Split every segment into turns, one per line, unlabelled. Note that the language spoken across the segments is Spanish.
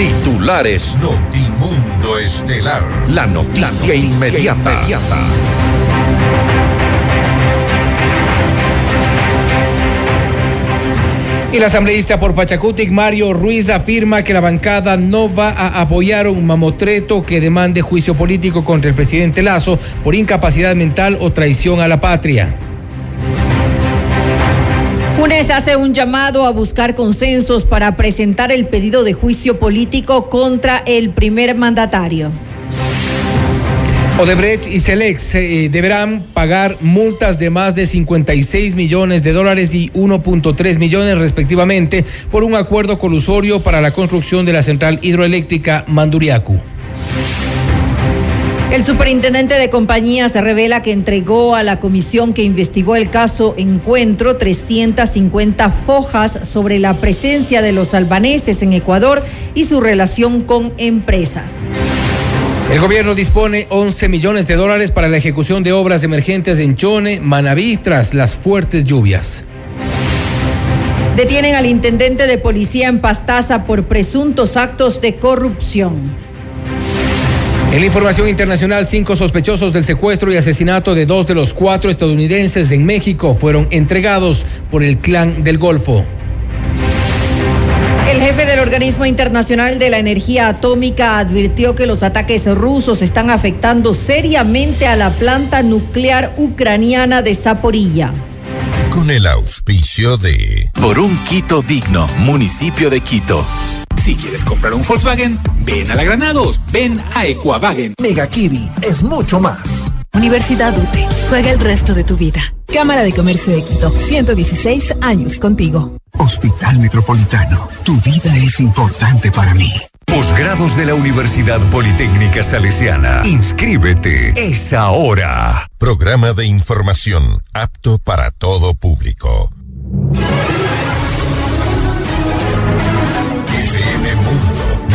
Titulares Notimundo Estelar. La noticia, inmediata.
Y el asambleísta por Pachacutic, Mario Ruiz, afirma que la bancada no va a apoyar un mamotreto que demande juicio político contra el presidente Lazo por incapacidad mental o traición a la patria.
UNES hace un llamado a buscar consensos para presentar el pedido de juicio político contra el primer mandatario.
Odebrecht y Selex eh, deberán pagar multas de más de 56 millones de dólares y 1.3 millones respectivamente por un acuerdo colusorio para la construcción de la central hidroeléctrica Manduriacu.
El superintendente de compañía se revela que entregó a la comisión que investigó el caso Encuentro 350 fojas sobre la presencia de los albaneses en Ecuador y su relación con empresas.
El gobierno dispone 11 millones de dólares para la ejecución de obras emergentes en Chone, Manaví, tras las fuertes lluvias.
Detienen al intendente de policía en Pastaza por presuntos actos de corrupción.
En la información internacional, cinco sospechosos del secuestro y asesinato de dos de los cuatro estadounidenses en México fueron entregados por el clan del Golfo.
El jefe del Organismo Internacional de la Energía Atómica advirtió que los ataques rusos están afectando seriamente a la planta nuclear ucraniana de Zaporilla.
Con el auspicio de...
Por un Quito digno, municipio de Quito. Si quieres comprar un Volkswagen, ven a la Granados, ven a Equavagen.
Mega Kiwi es mucho más.
Universidad UTE, juega el resto de tu vida. Cámara de Comercio de Quito, 116 años contigo.
Hospital Metropolitano, tu vida es importante para mí.
Posgrados de la Universidad Politécnica Salesiana. Inscríbete. Es ahora. Programa de información apto para todo público.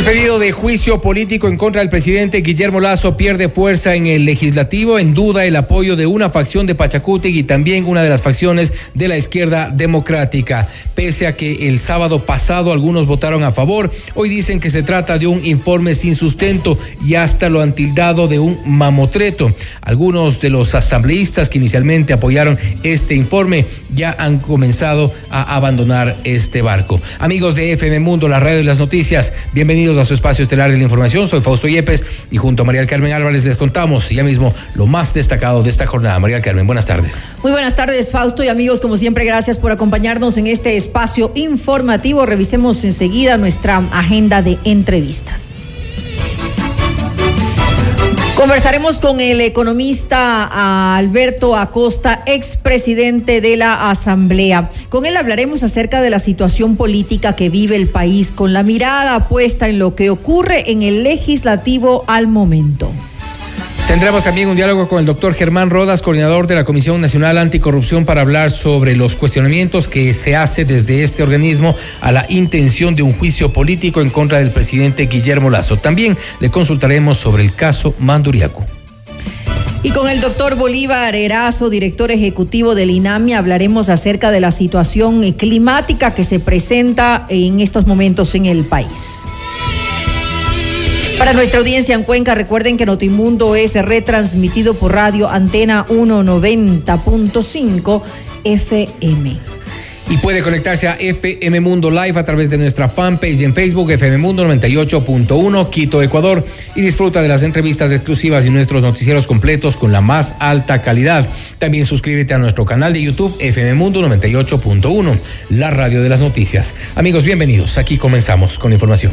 El pedido de juicio político en contra del presidente Guillermo Lazo pierde fuerza en el legislativo, en duda el apoyo de una facción de Pachacutic y también una de las facciones de la izquierda democrática. Pese a que el sábado pasado algunos votaron a favor, hoy dicen que se trata de un informe sin sustento y hasta lo han tildado de un mamotreto. Algunos de los asambleístas que inicialmente apoyaron este informe ya han comenzado a abandonar este barco. Amigos de FM Mundo, la radio y las noticias, bienvenidos a su espacio estelar de la información. Soy Fausto Yepes y junto a María Carmen Álvarez les contamos ya mismo lo más destacado de esta jornada. María Carmen, buenas tardes.
Muy buenas tardes, Fausto y amigos. Como siempre, gracias por acompañarnos en este espacio informativo. Revisemos enseguida nuestra agenda de entrevistas. Conversaremos con el economista Alberto Acosta, expresidente de la Asamblea. Con él hablaremos acerca de la situación política que vive el país, con la mirada puesta en lo que ocurre en el legislativo al momento.
Tendremos también un diálogo con el doctor Germán Rodas, coordinador de la Comisión Nacional Anticorrupción, para hablar sobre los cuestionamientos que se hace desde este organismo a la intención de un juicio político en contra del presidente Guillermo Lazo. También le consultaremos sobre el caso Manduriaco.
Y con el doctor Bolívar Erazo, director ejecutivo del INAMI, hablaremos acerca de la situación climática que se presenta en estos momentos en el país. Para nuestra audiencia en Cuenca, recuerden que Notimundo es retransmitido por radio Antena 190.5 FM.
Y puede conectarse a FM Mundo Live a través de nuestra fanpage en Facebook, FM Mundo 98.1, Quito, Ecuador, y disfruta de las entrevistas exclusivas y nuestros noticieros completos con la más alta calidad. También suscríbete a nuestro canal de YouTube, FM Mundo 98.1, la radio de las noticias. Amigos, bienvenidos. Aquí comenzamos con la información.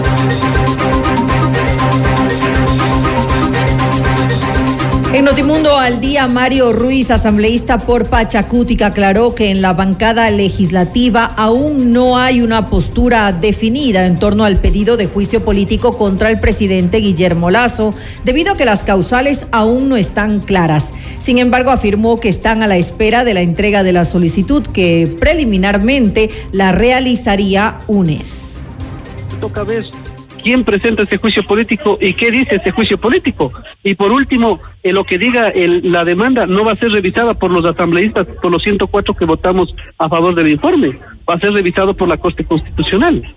En Notimundo al día, Mario Ruiz, asambleísta por Pachacútica, aclaró que en la bancada legislativa aún no hay una postura definida en torno al pedido de juicio político contra el presidente Guillermo Lazo, debido a que las causales aún no están claras. Sin embargo, afirmó que están a la espera de la entrega de la solicitud que preliminarmente la realizaría UNES.
Toca ver quién presenta ese juicio político y qué dice ese juicio político. Y por último, eh, lo que diga el, la demanda no va a ser revisada por los asambleístas, por los 104 que votamos a favor del informe, va a ser revisado por la Corte Constitucional.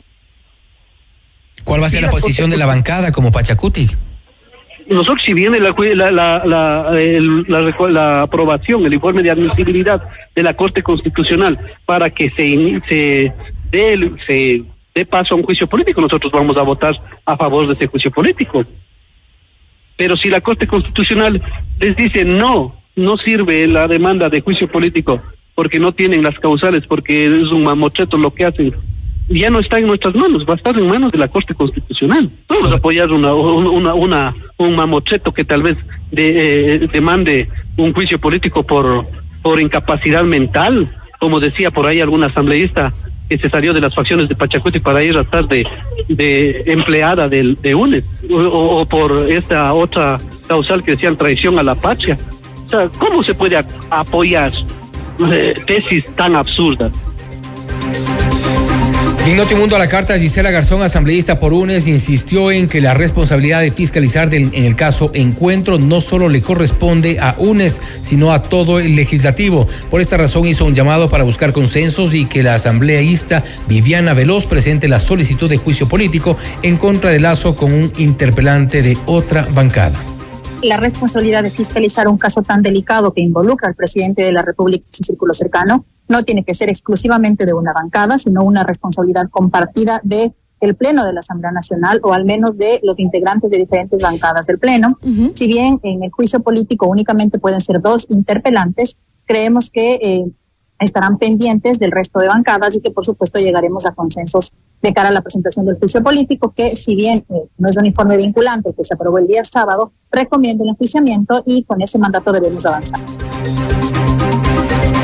¿Cuál va a ser la posición de la bancada como
Pachacuti?Nosotros, si viene la, la, la, la, la aprobación, el informe de admisibilidad de la Corte Constitucional para que se, se dé, se dé paso a un juicio político, nosotros vamos a votar a favor de ese juicio político. Pero si la Corte Constitucional les dice no, no sirve la demanda de juicio político porque no tienen las causales, porque es un mamotreto lo que hacen, ya no está en nuestras manos, va a estar en manos de la Corte Constitucional. Vamos a apoyar una, un mamotreto que tal vez de, eh, demande un juicio político por, por incapacidad mental, como decía por ahí algún asambleísta, que se salió de las facciones de Pachacuti para ir a estar de, empleada del, de UNES, o, por esta otra causal que decían traición a la patria. O sea, ¿cómo se puede apoyar eh, tesis tan absurdas?
En Notimundo a la carta, Gisela Garzón, asambleísta por UNES, insistió en que la responsabilidad de fiscalizar del, en el caso Encuentro no solo le corresponde a UNES, sino a todo el legislativo. Por esta razón hizo un llamado para buscar consensos y que la asambleísta Viviana Veloz presente la solicitud de juicio político en contra de Lazo con un interpelante de otra bancada
la responsabilidad de fiscalizar un caso tan delicado que involucra al presidente de la República y su círculo cercano no tiene que ser exclusivamente de una bancada, sino una responsabilidad compartida de el Pleno de la Asamblea Nacional o al menos de los integrantes de diferentes bancadas del Pleno. Uh -huh. Si bien en el juicio político únicamente pueden ser dos interpelantes, creemos que eh, estarán pendientes del resto de bancadas y que por supuesto llegaremos a consensos de cara a la presentación del juicio político, que si bien eh, no es un informe vinculante que se aprobó el día sábado, recomienda el enjuiciamiento y con ese mandato debemos avanzar.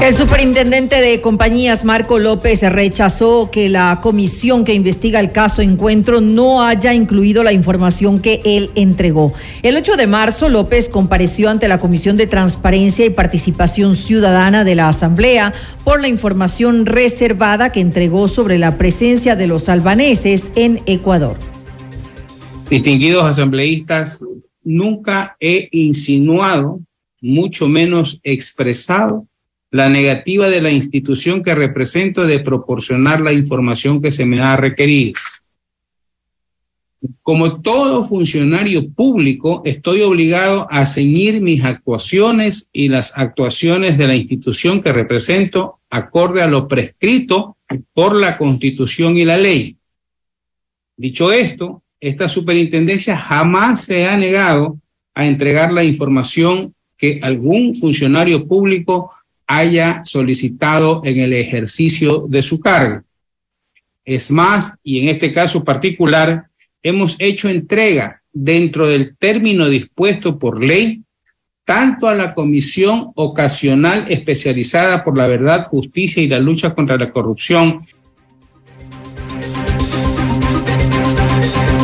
El superintendente de compañías, Marco López, rechazó que la comisión que investiga el caso Encuentro no haya incluido la información que él entregó. El 8 de marzo, López compareció ante la Comisión de Transparencia y Participación Ciudadana de la Asamblea por la información reservada que entregó sobre la presencia de los albaneses en Ecuador.
Distinguidos asambleístas, nunca he insinuado, mucho menos expresado la negativa de la institución que represento de proporcionar la información que se me ha requerido. Como todo funcionario público, estoy obligado a ceñir mis actuaciones y las actuaciones de la institución que represento acorde a lo prescrito por la Constitución y la ley. Dicho esto, esta superintendencia jamás se ha negado a entregar la información que algún funcionario público haya solicitado en el ejercicio de su cargo. Es más, y en este caso particular, hemos hecho entrega dentro del término dispuesto por ley, tanto a la Comisión Ocasional Especializada por la Verdad, Justicia y la Lucha contra la Corrupción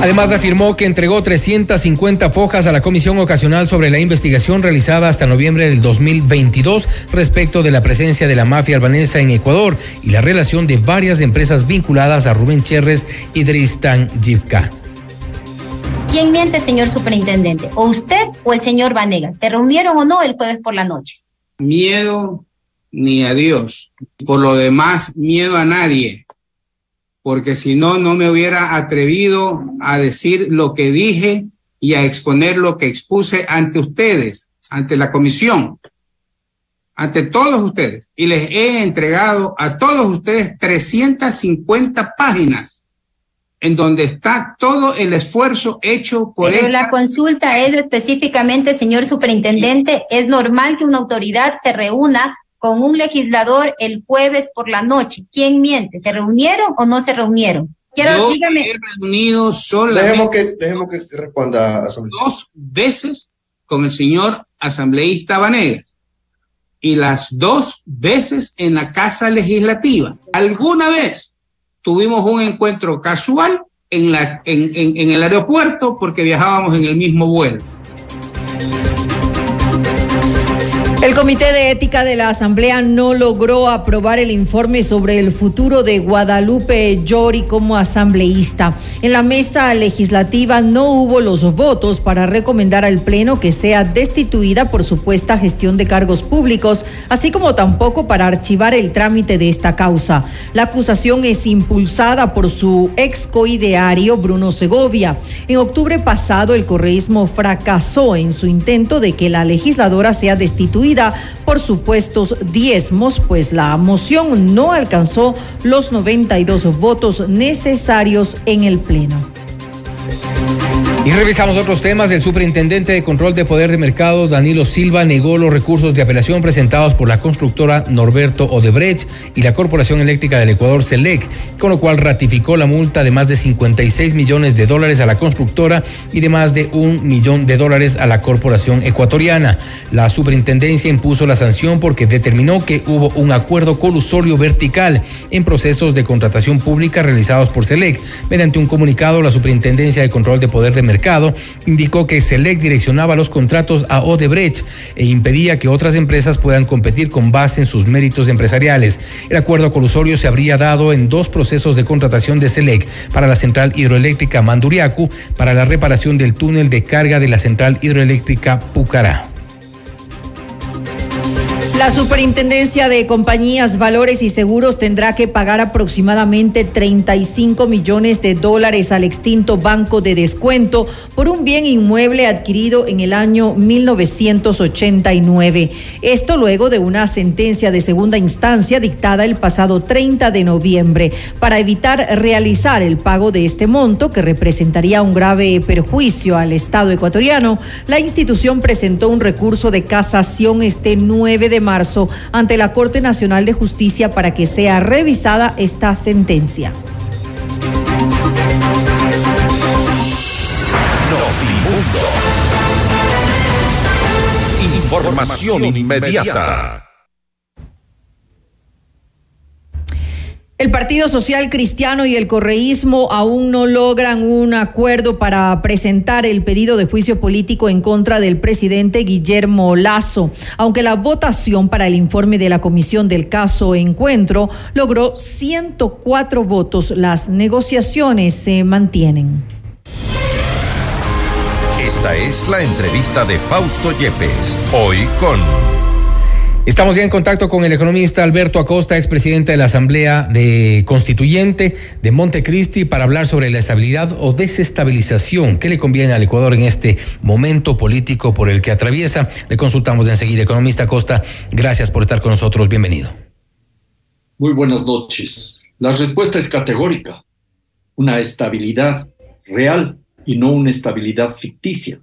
Además, afirmó que entregó 350 fojas a la Comisión Ocasional sobre la investigación realizada hasta noviembre del 2022 respecto de la presencia de la mafia albanesa en Ecuador y la relación de varias empresas vinculadas a Rubén Cherres y Dristan Yivka.
¿Quién miente, señor superintendente? ¿O usted o el señor Vanegas? ¿Se reunieron o no el jueves por la noche?
Miedo ni a Dios. Por lo demás, miedo a nadie porque si no, no me hubiera atrevido a decir lo que dije y a exponer lo que expuse ante ustedes, ante la comisión, ante todos ustedes. Y les he entregado a todos ustedes 350 páginas en donde está todo el esfuerzo hecho por
Pero la consulta es específicamente, señor superintendente, es normal que una autoridad se reúna con un legislador el jueves por la noche. ¿Quién miente? ¿Se reunieron o no se reunieron? Quiero, dígame.
he reunido solamente
Dejemos que, dejemos que responda asambleísta.
dos veces con el señor asambleísta Vanegas y las dos veces en la Casa Legislativa. Alguna vez tuvimos un encuentro casual en, la, en, en- en el aeropuerto porque viajábamos en el mismo vuelo.
El Comité de Ética de la Asamblea no logró aprobar el informe sobre el futuro de Guadalupe Llori como asambleísta. En la mesa legislativa no hubo los votos para recomendar al Pleno que sea destituida por supuesta gestión de cargos públicos, así como tampoco para archivar el trámite de esta causa. La acusación es impulsada por su ex coideario Bruno Segovia. En octubre pasado, el correísmo fracasó en su intento de que la legisladora sea destituida por supuestos diezmos, pues la moción no alcanzó los 92 votos necesarios en el Pleno.
Y revisamos otros temas. El superintendente de control de poder de mercado, Danilo Silva, negó los recursos de apelación presentados por la constructora Norberto Odebrecht y la Corporación Eléctrica del Ecuador, CELEC, con lo cual ratificó la multa de más de 56 millones de dólares a la constructora y de más de un millón de dólares a la corporación ecuatoriana. La superintendencia impuso la sanción porque determinó que hubo un acuerdo colusorio vertical en procesos de contratación pública realizados por CELEC. Mediante un comunicado, la superintendencia de control de poder de mercado indicó que CELEC direccionaba los contratos a Odebrecht e impedía que otras empresas puedan competir con base en sus méritos empresariales. El acuerdo colusorio se habría dado en dos procesos de contratación de CELEC para la central hidroeléctrica Manduriacu, para la reparación del túnel de carga de la central hidroeléctrica Pucará.
La Superintendencia de Compañías, Valores y Seguros tendrá que pagar aproximadamente 35 millones de dólares al extinto Banco de Descuento por un bien inmueble adquirido en el año 1989. Esto luego de una sentencia de segunda instancia dictada el pasado 30 de noviembre para evitar realizar el pago de este monto que representaría un grave perjuicio al Estado ecuatoriano. La institución presentó un recurso de casación este 9 de marzo ante la Corte Nacional de Justicia para que sea revisada esta sentencia.
Información inmediata.
El Partido Social Cristiano y el correísmo aún no logran un acuerdo para presentar el pedido de juicio político en contra del presidente Guillermo Lazo, aunque la votación para el informe de la comisión del caso Encuentro logró 104 votos. Las negociaciones se mantienen.
Esta es la entrevista de Fausto Yepes. Hoy con.
Estamos ya en contacto con el economista Alberto Acosta, expresidente de la Asamblea de Constituyente de Montecristi, para hablar sobre la estabilidad o desestabilización que le conviene al Ecuador en este momento político por el que atraviesa. Le consultamos enseguida. Economista Acosta, gracias por estar con nosotros. Bienvenido.
Muy buenas noches. La respuesta es categórica. Una estabilidad real y no una estabilidad ficticia.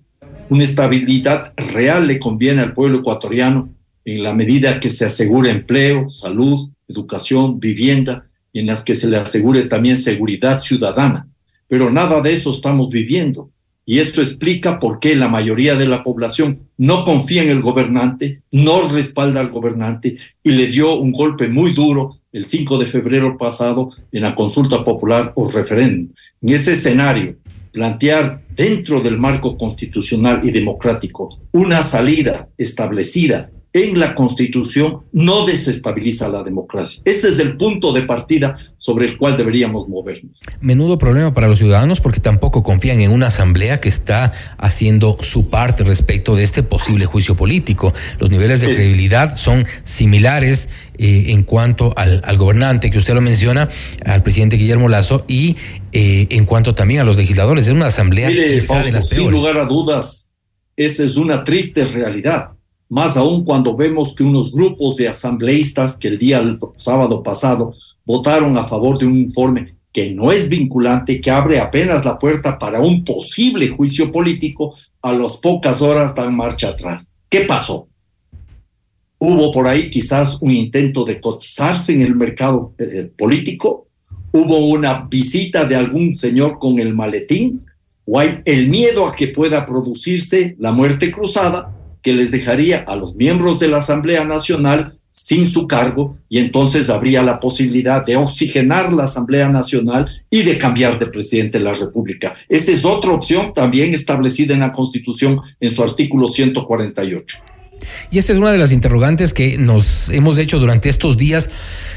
Una estabilidad real le conviene al pueblo ecuatoriano en la medida que se asegure empleo, salud, educación, vivienda y en las que se le asegure también seguridad ciudadana. Pero nada de eso estamos viviendo. Y esto explica por qué la mayoría de la población no confía en el gobernante, no respalda al gobernante y le dio un golpe muy duro el 5 de febrero pasado en la consulta popular o referéndum. En ese escenario, plantear dentro del marco constitucional y democrático una salida establecida en la Constitución no desestabiliza la democracia. Ese es el punto de partida sobre el cual deberíamos movernos.
Menudo problema para los ciudadanos porque tampoco confían en una asamblea que está haciendo su parte respecto de este posible juicio político. Los niveles de credibilidad son similares eh, en cuanto al, al, gobernante que usted lo menciona, al presidente Guillermo Lazo, y eh, en cuanto también a los legisladores. Es una asamblea
Mire,
quizá
Fausto,
de las
sin
peores.
lugar a dudas, esa es una triste realidad. Más aún cuando vemos que unos grupos de asambleístas que el día sábado pasado votaron a favor de un informe que no es vinculante, que abre apenas la puerta para un posible juicio político, a las pocas horas dan marcha atrás. ¿Qué pasó? Hubo por ahí quizás un intento de cotizarse en el mercado eh, político hubo una visita de algún señor con el maletín, o hay el miedo a que pueda producirse la muerte cruzada que les dejaría a los miembros de la Asamblea Nacional sin su cargo y entonces habría la posibilidad de oxigenar la Asamblea Nacional y de cambiar de presidente de la República. Esa es otra opción también establecida en la Constitución en su artículo 148.
Y esta es una de las interrogantes que nos hemos hecho durante estos días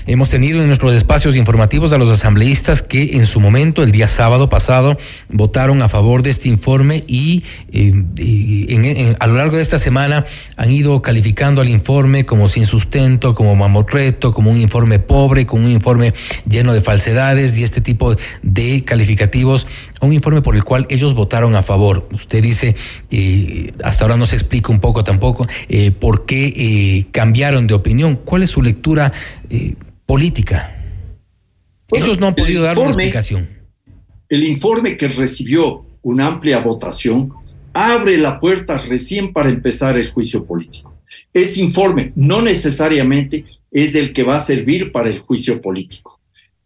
Hemos tenido en nuestros espacios informativos a los asambleístas que en su momento, el día sábado pasado, votaron a favor de este informe y, eh, a lo largo de esta semana han ido calificando al informe como sin sustento, como mamotreto, como un informe pobre, como un informe lleno de falsedades y este tipo de calificativos, un informe por el cual ellos votaron a favor. Usted dice, eh, hasta ahora no se explica un poco tampoco eh, por qué cambiaron de opinión. ¿Cuál es su lectura? Política. Ellos no han podido dar una explicación.
El informe que recibió una amplia votación abre la puerta recién para empezar el juicio político. Ese informe no necesariamente es el que va a servir para el juicio político.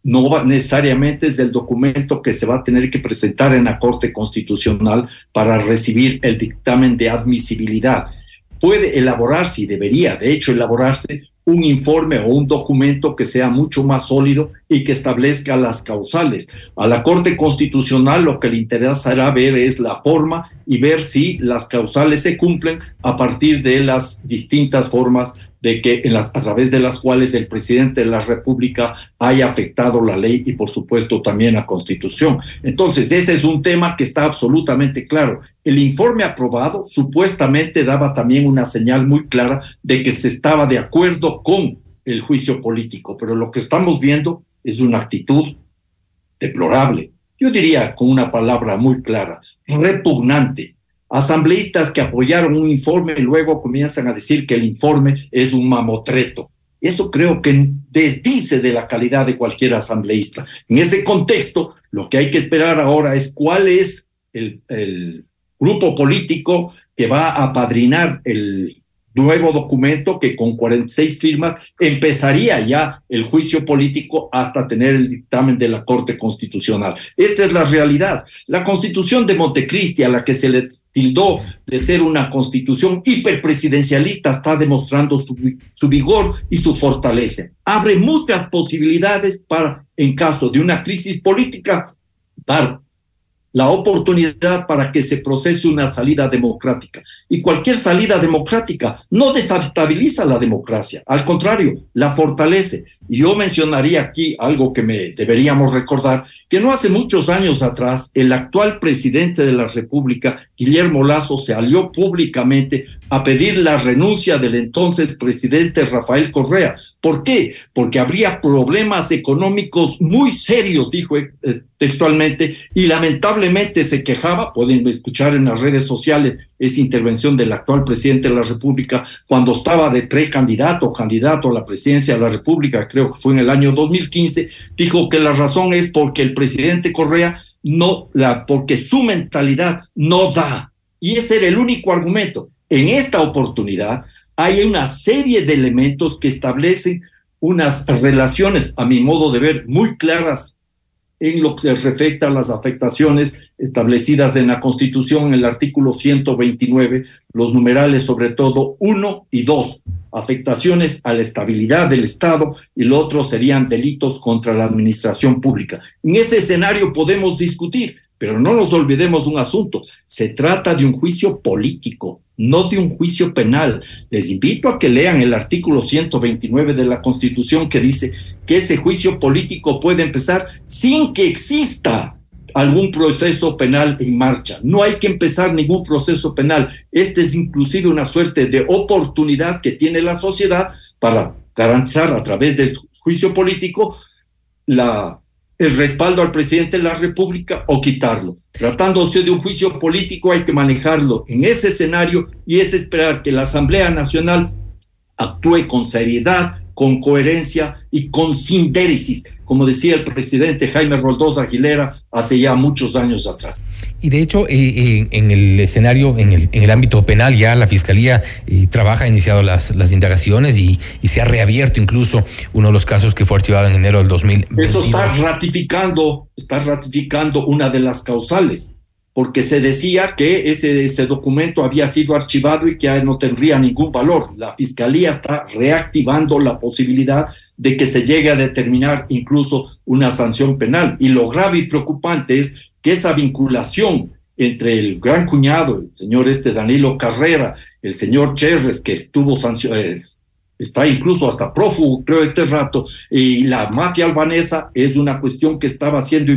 No necesariamente es el documento que se va a tener que presentar en la Corte Constitucional para recibir el dictamen de admisibilidad. Puede elaborarse y debería, de hecho, elaborarse un informe o un documento que sea mucho más sólido y que establezca las causales. A la Corte Constitucional lo que le interesará ver es la forma y ver si las causales se cumplen a partir de las distintas formas de que en las, a través de las cuales el presidente de la República haya afectado la ley y por supuesto también la Constitución. Entonces, ese es un tema que está absolutamente claro. El informe aprobado supuestamente daba también una señal muy clara de que se estaba de acuerdo con el juicio político, pero lo que estamos viendo es una actitud deplorable. Yo diría con una palabra muy clara, repugnante, asambleístas que apoyaron un informe y luego comienzan a decir que el informe es un mamotreto. Eso creo que desdice de la calidad de cualquier asambleísta. En ese contexto, lo que hay que esperar ahora es cuál es el, el grupo político que va a apadrinar el nuevo documento que con 46 firmas empezaría ya el juicio político hasta tener el dictamen de la Corte Constitucional. Esta es la realidad. La constitución de Montecristi, a la que se le tildó de ser una constitución hiperpresidencialista, está demostrando su, su vigor y su fortaleza. Abre muchas posibilidades para, en caso de una crisis política, dar la oportunidad para que se procese una salida democrática. Y cualquier salida democrática no desestabiliza la democracia, al contrario, la fortalece. Y yo mencionaría aquí algo que me deberíamos recordar, que no hace muchos años atrás el actual presidente de la República, Guillermo Lazo, se alió públicamente a pedir la renuncia del entonces presidente Rafael Correa. ¿Por qué? Porque habría problemas económicos muy serios, dijo eh, textualmente, y lamentablemente se quejaba, pueden escuchar en las redes sociales esa intervención del actual presidente de la República cuando estaba de precandidato candidato a la presidencia de la República, creo que fue en el año 2015, dijo que la razón es porque el presidente Correa no, la, porque su mentalidad no da. Y ese era el único argumento. En esta oportunidad hay una serie de elementos que establecen unas relaciones, a mi modo de ver, muy claras en lo que respecta a las afectaciones establecidas en la Constitución, en el artículo 129, los numerales sobre todo 1 y 2, afectaciones a la estabilidad del Estado y lo otro serían delitos contra la administración pública. En ese escenario podemos discutir, pero no nos olvidemos un asunto, se trata de un juicio político, no de un juicio penal. Les invito a que lean el artículo 129 de la Constitución que dice que ese juicio político puede empezar sin que exista algún proceso penal en marcha. No hay que empezar ningún proceso penal. Este es inclusive una suerte de oportunidad que tiene la sociedad para garantizar a través del juicio político el respaldo al presidente de la República o quitarlo. Tratándose de un juicio político hay que manejarlo en ese escenario y es de esperar que la Asamblea Nacional actúe con seriedad, con coherencia y con sindéresis, como decía el presidente Jaime Roldós Aguilera hace ya muchos años atrás.
Y de hecho, eh, en el escenario, en el, en el ámbito penal, ya la Fiscalía eh, trabaja, ha iniciado las, las indagaciones y, y, se ha reabierto incluso uno de los casos que fue archivado en enero del 2020.
Esto está ratificando, está ratificando una de las causales porque se decía que ese, ese, documento había sido archivado y que no tendría ningún valor. La Fiscalía está reactivando la posibilidad de que se llegue a determinar incluso una sanción penal. Y lo grave y preocupante es que esa vinculación entre el gran cuñado, el señor este Danilo Carrera, el señor Cherres, que estuvo sancionado, eh, está incluso hasta prófugo, creo, este rato, y la mafia albanesa es una cuestión que estaba siendo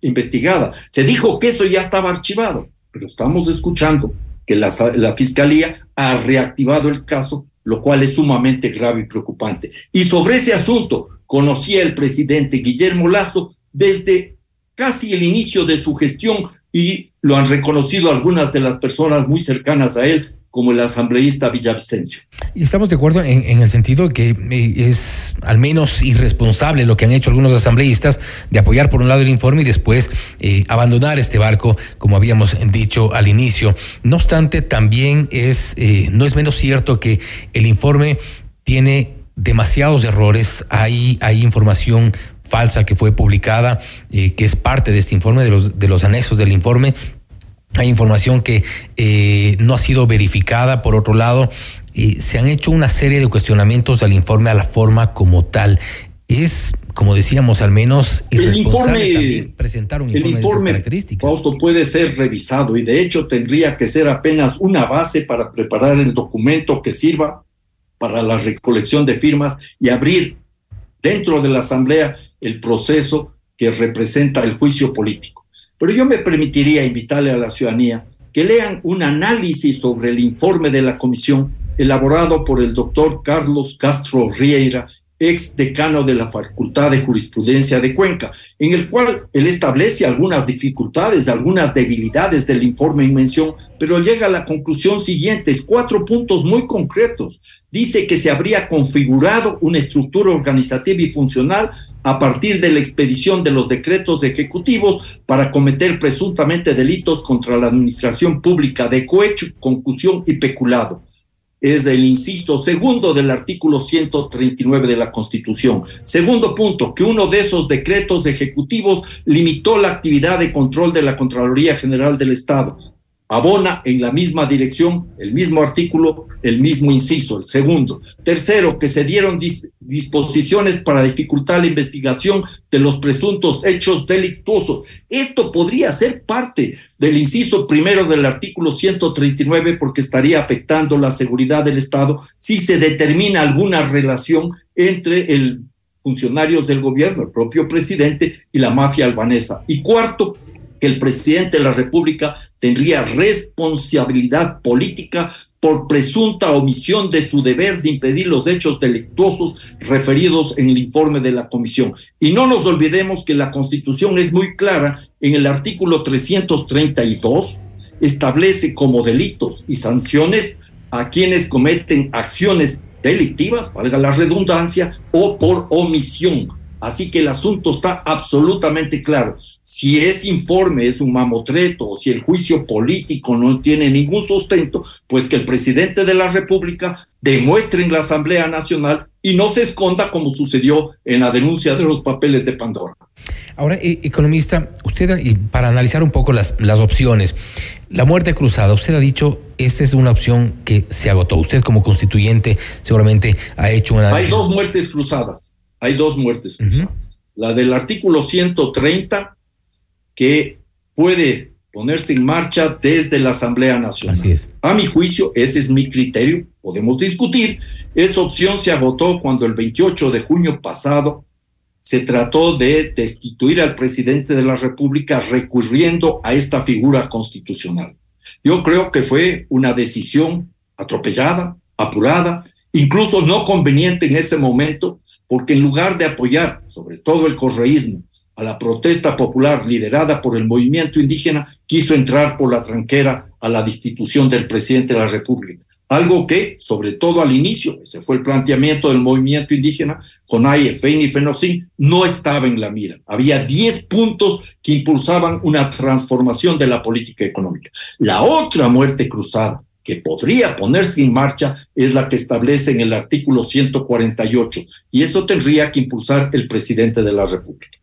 investigada. Se dijo que eso ya estaba archivado, pero estamos escuchando que la, la Fiscalía ha reactivado el caso, lo cual es sumamente grave y preocupante. Y sobre ese asunto conocía el presidente Guillermo Lazo desde casi el inicio de su gestión y lo han reconocido algunas de las personas muy cercanas a él, como el asambleísta Villavicencio.
Y estamos de acuerdo en, en, el sentido que eh, es al menos irresponsable lo que han hecho algunos asambleístas de apoyar por un lado el informe y después eh, abandonar este barco, como habíamos dicho al inicio. No obstante, también es, eh, no es menos cierto que el informe tiene demasiados errores, hay, hay información falsa que fue publicada, que es parte de este informe, de los, de los anexos del informe, hay información que eh, no ha sido verificada. Por otro lado, eh, se han hecho una serie de cuestionamientos al informe a la forma como tal. Es, como decíamos, al menos irresponsable
el informe,
presentar un
informe, el informe
de esas características.
Fausto, puede ser revisado y de hecho tendría que ser apenas una base para preparar el documento que sirva para la recolección de firmas y abrir dentro de la Asamblea el proceso que representa el juicio político. Pero yo me permitiría invitarle a la ciudadanía que lean un análisis sobre el informe de la comisión elaborado por el doctor Carlos Castro Rieira, ex decano de la Facultad de Jurisprudencia de Cuenca, en el cual él establece algunas dificultades, algunas debilidades del informe en mención, pero llega a la conclusión siguiente, cuatro puntos muy concretos. Dice que se habría configurado una estructura organizativa y funcional a partir de la expedición de los decretos ejecutivos para cometer presuntamente delitos contra la administración pública de cohecho, concusión y peculado es el inciso segundo del artículo 139 de la Constitución. Segundo punto, que uno de esos decretos ejecutivos limitó la actividad de control de la Contraloría General del Estado abona en la misma dirección, el mismo artículo, el mismo inciso, el segundo. Tercero, que se dieron dis disposiciones para dificultar la investigación de los presuntos hechos delictuosos. Esto podría ser parte del inciso primero del artículo 139 porque estaría afectando la seguridad del Estado si se determina alguna relación entre el funcionarios del gobierno, el propio presidente y la mafia albanesa. Y cuarto, que el presidente de la República tendría responsabilidad política por presunta omisión de su deber de impedir los hechos delictuosos referidos en el informe de la comisión. Y no nos olvidemos que la Constitución es muy clara en el artículo 332, establece como delitos y sanciones a quienes cometen acciones delictivas, valga la redundancia, o por omisión Así que el asunto está absolutamente claro. Si ese informe es un mamotreto o si el juicio político no tiene ningún sustento, pues que el presidente de la República demuestre en la Asamblea Nacional y no se esconda como sucedió en la denuncia de los papeles de Pandora.
Ahora, eh, economista, usted, y para analizar un poco las, las opciones, la muerte cruzada, usted ha dicho, esta es una opción que se agotó. Usted como constituyente seguramente ha hecho una...
Hay dos muertes cruzadas hay dos muertes cruzadas. La del artículo 130, que puede ponerse en marcha desde la Asamblea Nacional.
Así es.
A mi juicio, ese es mi criterio, podemos discutir. Esa opción se agotó cuando el 28 de junio pasado se trató de destituir al presidente de la República recurriendo a esta figura constitucional. Yo creo que fue una decisión atropellada, apurada, incluso no conveniente en ese momento, porque en lugar de apoyar, sobre todo el correísmo, a la protesta popular liderada por el movimiento indígena, quiso entrar por la tranquera a la destitución del presidente de la República. Algo que, sobre todo al inicio, ese fue el planteamiento del movimiento indígena, con FEIN y FENOCIN, no estaba en la mira. Había 10 puntos que impulsaban una transformación de la política económica. La otra muerte cruzada que podría ponerse en marcha es la que establece en el artículo 148, y eso tendría que impulsar el presidente de la República.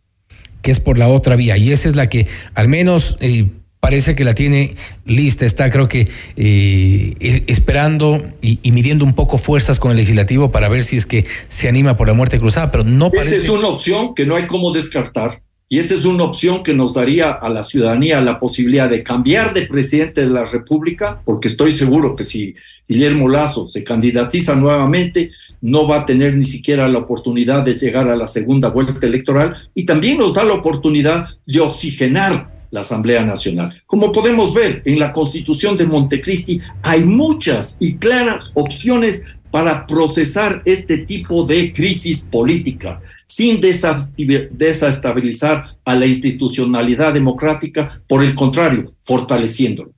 Que es por la otra vía, y esa es la que al menos... Eh, parece que la tiene lista, está creo que eh, e, esperando y, midiendo un poco fuerzas con el legislativo para ver si es que se anima por la muerte cruzada, pero no parece...
Esa es una opción que no hay cómo descartar y esa es una opción que nos daría a la ciudadanía la posibilidad de cambiar de presidente de la República, porque estoy seguro que si Guillermo Lazo se candidatiza nuevamente, no va a tener ni siquiera la oportunidad de llegar a la segunda vuelta electoral y también nos da la oportunidad de oxigenar la Asamblea Nacional. Como podemos ver en la Constitución de Montecristi, hay muchas y claras opciones para procesar este tipo de crisis políticas sin desestabilizar a la institucionalidad democrática, por el contrario, fortaleciéndolo.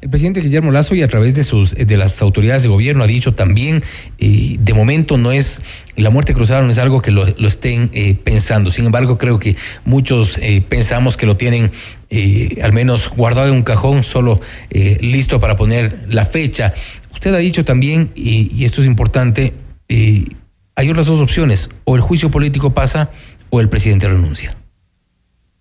El presidente Guillermo Lazo y a través de sus de las autoridades de gobierno ha dicho también, eh, de momento no es la muerte cruzada no es algo que lo, estén eh, pensando. Sin embargo, creo que muchos eh, pensamos que lo tienen al menos guardado en un cajón, solo listo para poner la fecha. Usted ha dicho también, y, esto es importante, hay otras dos opciones: o el juicio político pasa o el presidente renuncia.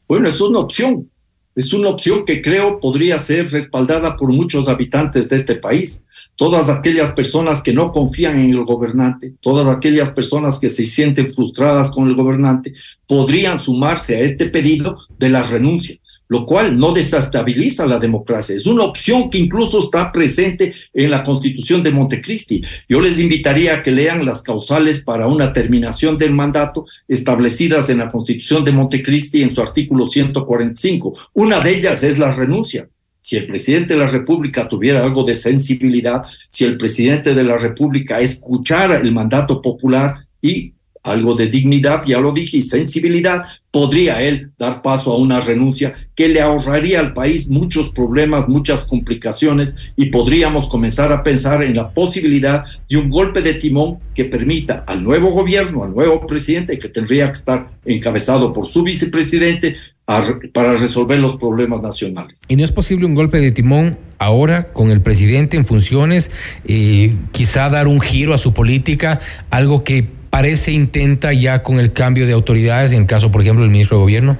Bueno, es una opción es una opción que creo podría ser respaldada por muchos habitantes de este país. Todas aquellas personas que no confían en el gobernante, todas aquellas personas que se sienten frustradas con el gobernante, podrían sumarse a este pedido de la renuncia lo cual no desestabiliza la democracia. Es una opción que incluso está presente en la Constitución de Montecristi. Yo les invitaría a que lean las causales para una terminación del mandato establecidas en la Constitución de Montecristi en su artículo 145. Una de ellas es la renuncia. Si el presidente de la República tuviera algo de sensibilidad, si el presidente de la República escuchara el mandato popular y algo de dignidad, ya lo dije, y sensibilidad, podría él dar paso a una renuncia que le ahorraría al país muchos problemas, muchas complicaciones y podríamos comenzar a pensar en la posibilidad de un golpe de timón que permita al nuevo gobierno, al nuevo presidente, que tendría que estar encabezado por su vicepresidente, para resolver los problemas nacionales.
¿Y no es posible un golpe de timón ahora con el presidente en funciones, eh, quizá dar un giro a su política, algo que parece intenta ya con el cambio de autoridades, en el caso, por ejemplo, del ministro de Gobierno?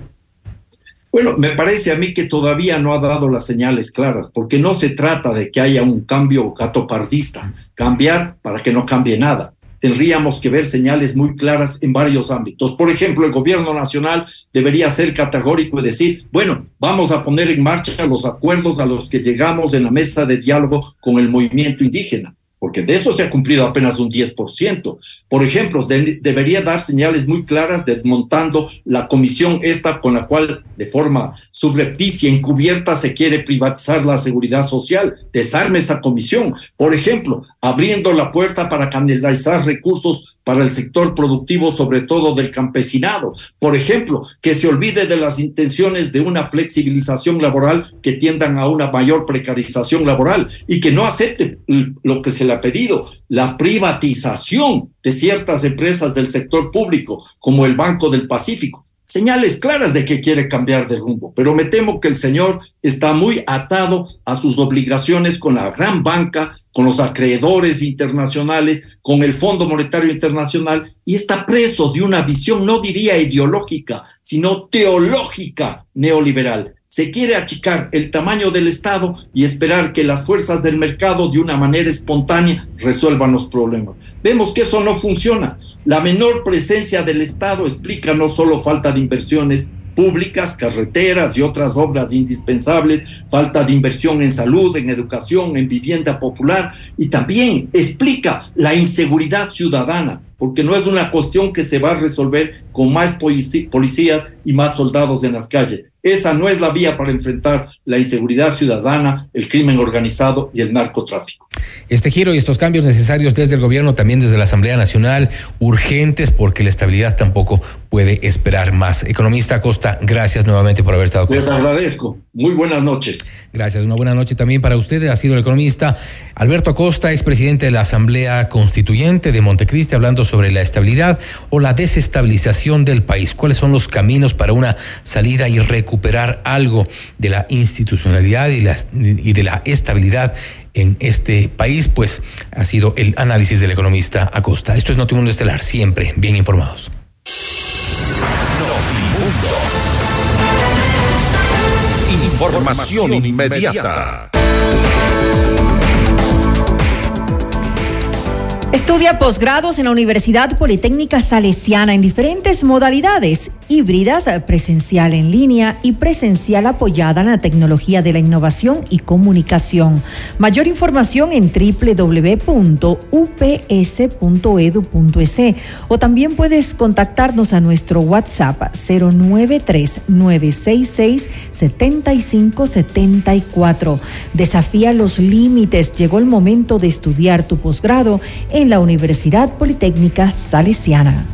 Bueno, me parece a mí que todavía no ha dado las señales claras, porque no se trata de que haya un cambio gatopardista, cambiar para que no cambie nada. Tendríamos que ver señales muy claras en varios ámbitos. Por ejemplo, el gobierno nacional debería ser categórico y decir, bueno, vamos a poner en marcha los acuerdos a los que llegamos en la mesa de diálogo con el movimiento indígena porque de eso se ha cumplido apenas un 10%. Por ejemplo, debería dar señales muy claras desmontando la comisión esta con la cual de forma subrepticia, encubierta, se quiere privatizar la seguridad social. Desarme esa comisión. Por ejemplo, abriendo la puerta para canalizar recursos para el sector productivo, sobre todo del campesinado. Por ejemplo, que se olvide de las intenciones de una flexibilización laboral que tiendan a una mayor precarización laboral y que no acepte lo que se ha pedido, la privatización de ciertas empresas del sector público, como el Banco del Pacífico. Señales claras de que quiere cambiar de rumbo, pero me temo que el señor está muy atado a sus obligaciones con la gran banca, con los acreedores internacionales, con el Fondo Monetario Internacional y está preso de una visión, no diría ideológica, sino teológica neoliberal se quiere achicar el tamaño del Estado y esperar que las fuerzas del mercado de una manera espontánea resuelvan los problemas. Vemos que eso no funciona. La menor presencia del Estado explica no solo falta de inversiones públicas, carreteras y otras obras indispensables, falta de inversión en salud, en educación, en vivienda popular y también explica la inseguridad ciudadana, porque no es una cuestión que se va a resolver con más policías y más soldados en las calles. Esa no es la vía para enfrentar la inseguridad ciudadana, el crimen organizado y el narcotráfico.
Este giro y estos cambios necesarios desde el gobierno, también desde la Asamblea Nacional, urgentes porque la estabilidad tampoco puede esperar más. Economista Costa, gracias nuevamente por haber estado
con nosotros. Les agradezco. Muy buenas noches.
Gracias. Una buena noche también para usted. Ha sido el economista Alberto Acosta, expresidente de la Asamblea Constituyente de Montecristi, hablando sobre la estabilidad o la desestabilización del país. ¿Cuáles son los caminos para una salida y recuperar algo de la institucionalidad y, y de la estabilidad en este país? Pues ha sido el análisis del economista Acosta. Esto es Notimundo Estelar, siempre bien informados.
Información inmediata.
Estudia posgrados en la Universidad Politécnica Salesiana en diferentes modalidades, híbridas, presencial en línea y presencial apoyada en la tecnología de la innovación y comunicación. Mayor información en www.ups.edu.es e o también puedes contactarnos a nuestro WhatsApp 093 966 7574. Desafía los límites. Llegó el momento de estudiar tu posgrado la Universidad Politécnica Salesiana.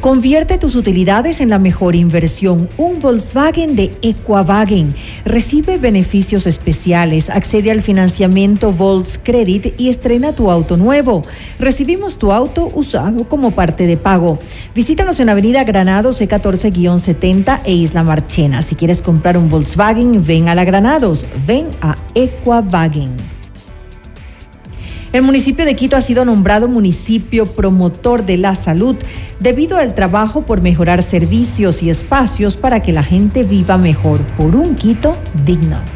Convierte tus utilidades en la mejor inversión. Un Volkswagen de Equavagen recibe beneficios especiales, accede al financiamiento Volkscredit y estrena tu auto nuevo. Recibimos tu auto usado como parte de pago. Visítanos en Avenida Granados C14-70 e Isla Marchena. Si quieres comprar un Volkswagen, ven a la Granados, ven a Equavagen. El municipio de Quito ha sido nombrado municipio promotor de la salud debido al trabajo por mejorar servicios y espacios para que la gente viva mejor por un Quito digno.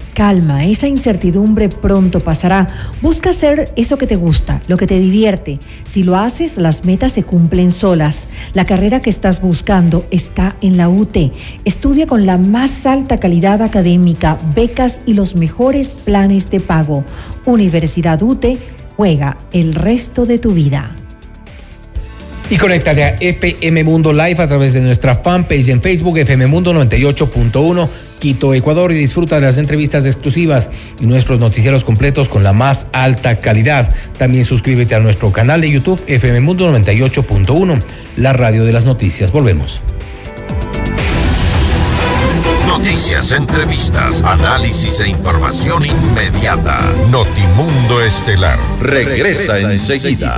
calma, esa incertidumbre pronto pasará. Busca hacer eso que te gusta, lo que te divierte. Si lo haces, las metas se cumplen solas. La carrera que estás buscando está en la UT. Estudia con la más alta calidad académica, becas y los mejores planes de pago. Universidad UTE, juega el resto de tu vida.
Y conéctate a FM Mundo Live a través de nuestra fanpage en Facebook, FM Mundo 98.1. Quito, Ecuador y disfruta de las entrevistas exclusivas y nuestros noticieros completos con la más alta calidad. También suscríbete a nuestro canal de YouTube FM Mundo 98.1, la radio de las noticias. Volvemos.
Noticias, entrevistas, análisis e información inmediata. Notimundo Estelar regresa, enseguida.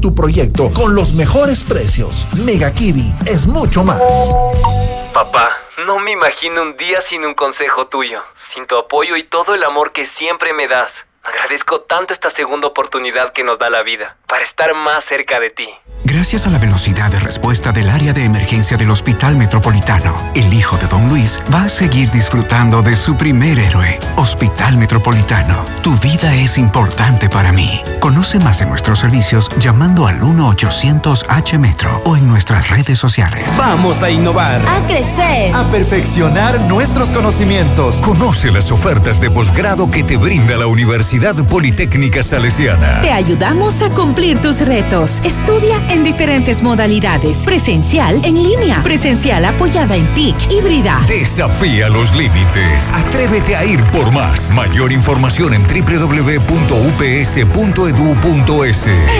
tu proyecto con los mejores precios. Mega Kiwi es mucho más.
Papá, no me imagino un día sin un consejo tuyo, sin tu apoyo y todo el amor que siempre me das. Agradezco tanto esta segunda oportunidad que nos da la vida para estar más cerca de ti.
Gracias a la velocidad de respuesta del área de emergencia del Hospital Metropolitano, el hijo de Don Luis va a seguir disfrutando de su primer héroe, Hospital Metropolitano. Tu vida es importante para mí. Conoce más de nuestros servicios llamando al 1-800-H-Metro o en nuestras redes sociales.
Vamos a innovar.
A crecer.
A perfeccionar nuestros conocimientos.
Conoce las ofertas de posgrado que te brinda la Universidad Politécnica Salesiana.
Te ayudamos a cumplir tus retos. Estudia en en diferentes modalidades, presencial, en línea, presencial apoyada en TIC, híbrida.
Desafía los límites. Atrévete a ir por más. Mayor información en www.ups.edu.es.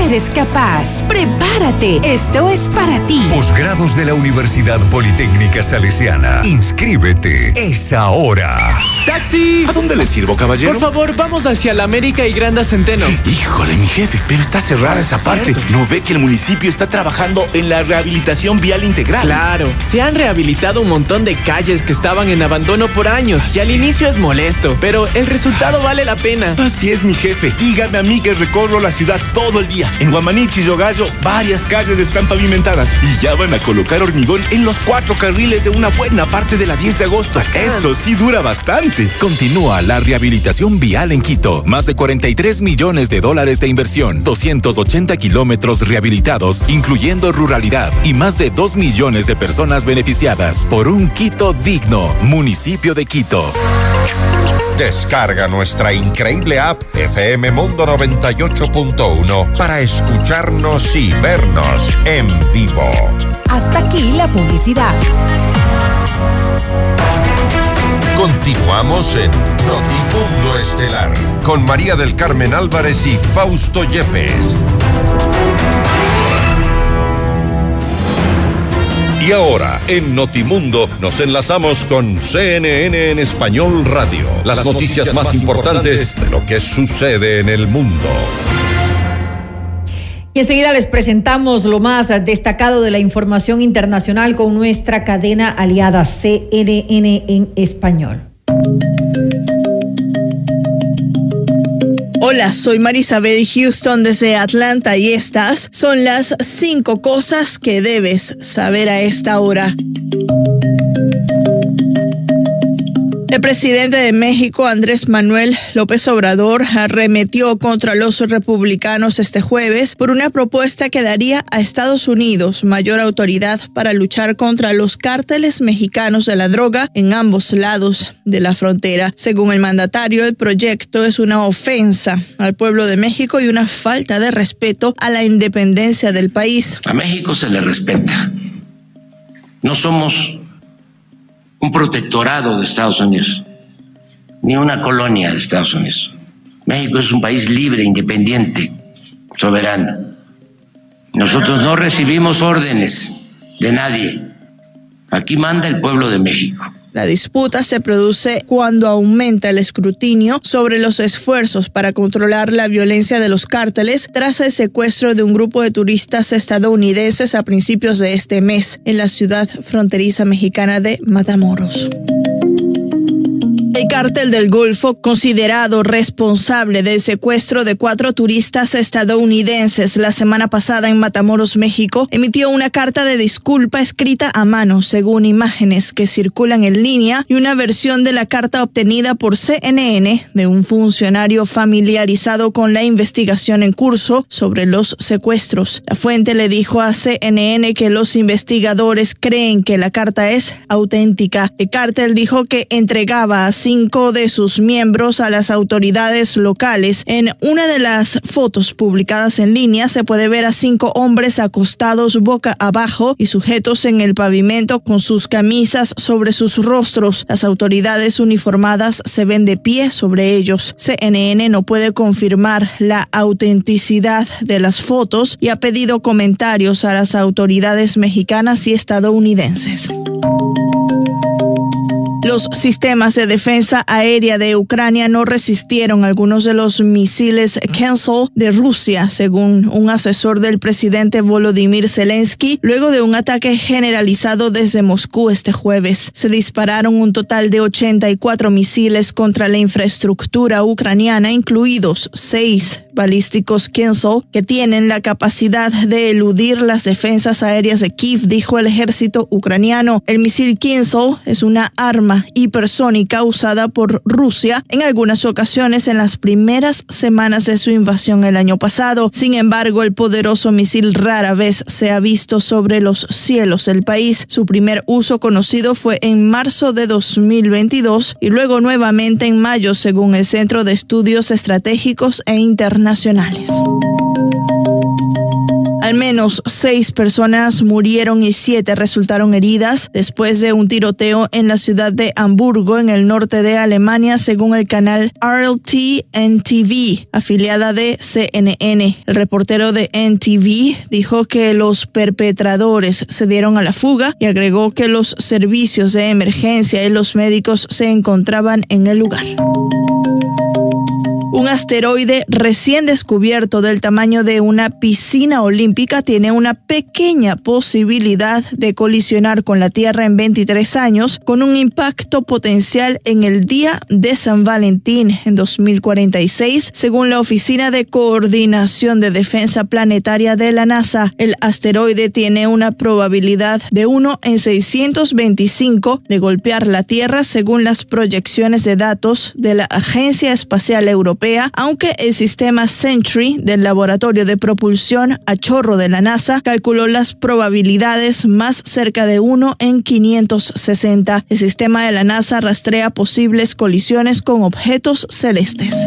Eres capaz. Prepárate. Esto es para ti.
Posgrados de la Universidad Politécnica Salesiana. Inscríbete. Es ahora.
¡Taxi!
¿A dónde le sirvo, caballero?
Por favor, vamos hacia la América y Granda Centeno.
Híjole, mi jefe, pero está cerrada esa parte. ¿No ve que el municipio está trabajando en la rehabilitación vial integral?
Claro, se han rehabilitado un montón de calles que estaban en abandono por años y al inicio es molesto, pero el resultado vale la pena.
Así es, mi jefe. Dígame a mí que recorro la ciudad todo el día. En Guamanichi y Yogallo, varias calles están pavimentadas y ya van a colocar hormigón en los cuatro carriles de una buena parte de la 10 de agosto. Eso sí dura bastante.
Continúa la rehabilitación vial en Quito. Más de 43 millones de dólares de inversión, 280 kilómetros rehabilitados, incluyendo ruralidad, y más de 2 millones de personas beneficiadas por un Quito digno, municipio de Quito.
Descarga nuestra increíble app FM Mundo 98.1 para escucharnos y vernos en vivo.
Hasta aquí la publicidad.
Continuamos en Notimundo Estelar con María del Carmen Álvarez y Fausto Yepes. Y ahora, en Notimundo, nos enlazamos con CNN en Español Radio. Las, noticias, más importantes de lo que sucede en el mundo.
Y enseguida les presentamos lo más destacado de la información internacional con nuestra cadena aliada CNN en español.
Hola, soy Marisabel Houston desde Atlanta y estas son las cinco cosas que debes saber a esta hora. El presidente de México, Andrés Manuel López Obrador, arremetió contra los republicanos este jueves por una propuesta que daría a Estados Unidos mayor autoridad para luchar contra los cárteles mexicanos de la droga en ambos lados de la frontera. Según el mandatario, el proyecto es una ofensa al pueblo de México y una falta de respeto a la independencia del país.
A México se le respeta. No somos un protectorado de Estados Unidos, ni una colonia de Estados Unidos. México es un país libre, independiente, soberano. Nosotros no recibimos órdenes de nadie. Aquí manda el pueblo de México.
La disputa se produce cuando aumenta el escrutinio sobre los esfuerzos para controlar la violencia de los cárteles tras el secuestro de un grupo de turistas estadounidenses a principios de este mes en la ciudad fronteriza mexicana de Matamoros. El cártel del Golfo, considerado responsable del secuestro de cuatro turistas estadounidenses la semana pasada en Matamoros, México, emitió una carta de disculpa escrita a mano, según imágenes que circulan en línea, y una versión de la carta obtenida por CNN de un funcionario familiarizado con la investigación en curso sobre los secuestros. La fuente le dijo a CNN que los investigadores creen que la carta es auténtica. El cártel dijo que entregaba a cinco de sus miembros a las autoridades locales. En una de las fotos publicadas en línea se puede ver a cinco hombres acostados boca abajo y sujetos en el pavimento con sus camisas sobre sus rostros. Las autoridades uniformadas se ven de pie sobre ellos. CNN no puede confirmar la autenticidad de las fotos y ha pedido comentarios a las autoridades mexicanas y estadounidenses. Los sistemas de defensa aérea de Ucrania no resistieron algunos de los misiles Cancel de Rusia, según un asesor del presidente Volodymyr Zelensky, luego de un ataque generalizado desde Moscú este jueves. Se dispararon un total de 84 misiles contra la infraestructura ucraniana, incluidos seis balísticos Cancel, que tienen la capacidad de eludir las defensas aéreas de Kiev, dijo el ejército ucraniano. El misil Cancel es una arma hipersónica usada por Rusia en algunas ocasiones en las primeras semanas de su invasión el año pasado. Sin embargo, el poderoso misil rara vez se ha visto sobre los cielos del país. Su primer uso conocido fue en marzo de 2022 y luego nuevamente en mayo, según el Centro de Estudios Estratégicos e Internacionales. Al menos seis personas murieron y siete resultaron heridas después de un tiroteo en la ciudad de Hamburgo, en el norte de Alemania, según el canal RLT NTV, afiliada de CNN. El reportero de NTV dijo que los perpetradores se dieron a la fuga y agregó que los servicios de emergencia y los médicos se encontraban en el lugar. Un asteroide recién descubierto del tamaño de una piscina olímpica tiene una pequeña posibilidad de colisionar con la Tierra en 23 años, con un impacto potencial en el día de San Valentín en 2046, según la Oficina de Coordinación de Defensa Planetaria de la NASA. El asteroide tiene una probabilidad de 1 en 625 de golpear la Tierra, según las proyecciones de datos de la Agencia Espacial Europea aunque el sistema Sentry del Laboratorio de Propulsión a Chorro de la NASA calculó las probabilidades más cerca de 1 en 560. El sistema de la NASA rastrea posibles colisiones con objetos celestes.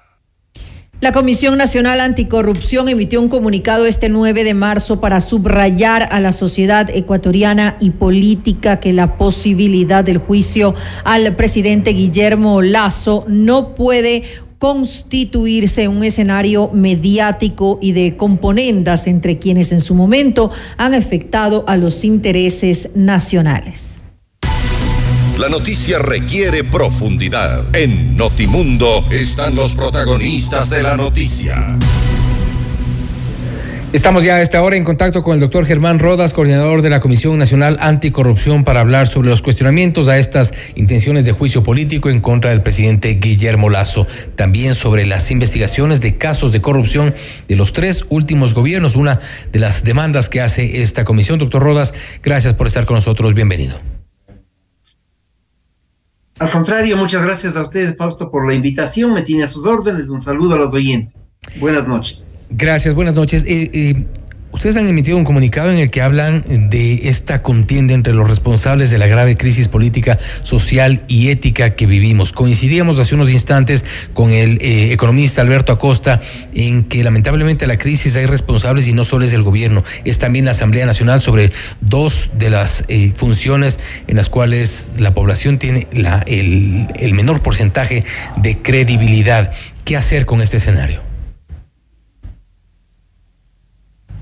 La Comisión Nacional Anticorrupción emitió un comunicado este 9 de marzo para subrayar a la sociedad ecuatoriana y política que la posibilidad del juicio al presidente Guillermo Lazo no puede constituirse un escenario mediático y de componendas entre quienes en su momento han afectado a los intereses nacionales.
La noticia requiere profundidad. En Notimundo están los protagonistas de la noticia.
Estamos ya a esta hora en contacto con el doctor Germán Rodas, coordinador de la Comisión Nacional Anticorrupción, para hablar sobre los cuestionamientos a estas intenciones de juicio político en contra del presidente Guillermo Lazo. También sobre las investigaciones de casos de corrupción de los tres últimos gobiernos, una de las demandas que hace esta comisión. Doctor Rodas, gracias por estar con nosotros. Bienvenido.
Al contrario, muchas gracias a ustedes, Fausto, por la invitación. Me tiene a sus órdenes. Un saludo a los oyentes. Buenas noches.
Gracias, buenas noches. Eh, eh, Ustedes han emitido un comunicado en el que hablan de esta contienda entre los responsables de la grave crisis política, social y ética que vivimos. Coincidíamos hace unos instantes con el eh, economista Alberto Acosta en que lamentablemente la crisis hay responsables y no solo es el gobierno, es también la Asamblea Nacional sobre dos de las eh, funciones en las cuales la población tiene el, el menor porcentaje de credibilidad. ¿Qué hacer con este escenario?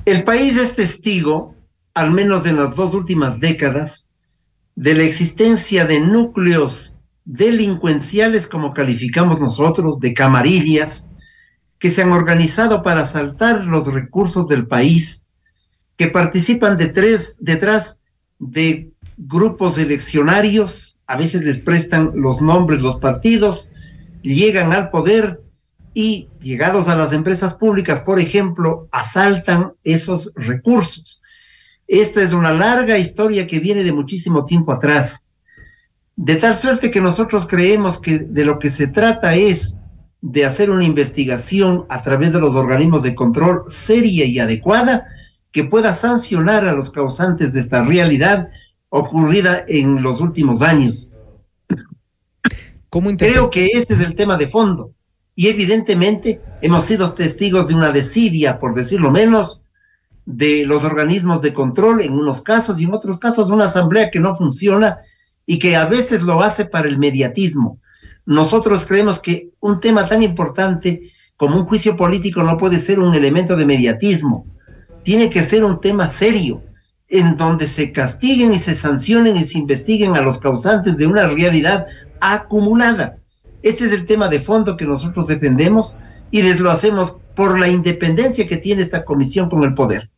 El país es testigo, al menos en las dos últimas décadas, de la existencia de núcleos delincuenciales, como calificamos nosotros, de camarillas, que se han organizado para asaltar los recursos del país, que participan de tres, detrás de grupos eleccionarios, a veces les prestan los nombres los partidos, llegan al poder y llegados a las empresas públicas, por ejemplo, asaltan esos recursos. Esta es una larga historia que viene de muchísimo tiempo atrás. De tal suerte que nosotros creemos que de lo que se trata es de hacer una investigación a través de los organismos de control seria y adecuada que pueda sancionar a los causantes de esta realidad ocurrida en los últimos años. Creo que este es el tema de fondo y evidentemente hemos sido testigos de una desidia, por decirlo menos, de los organismos de control en unos casos y en otros casos una asamblea que no funciona y que a veces lo hace para el mediatismo. Nosotros creemos que un tema tan importante como un juicio político no puede ser un elemento de mediatismo. Tiene que ser un tema serio, en donde se castiguen y se sancionen y se investiguen a los causantes de una realidad acumulada. Ese es el tema de fondo que nosotros defendemos y les lo hacemos por la independencia que tiene esta comisión con el poder.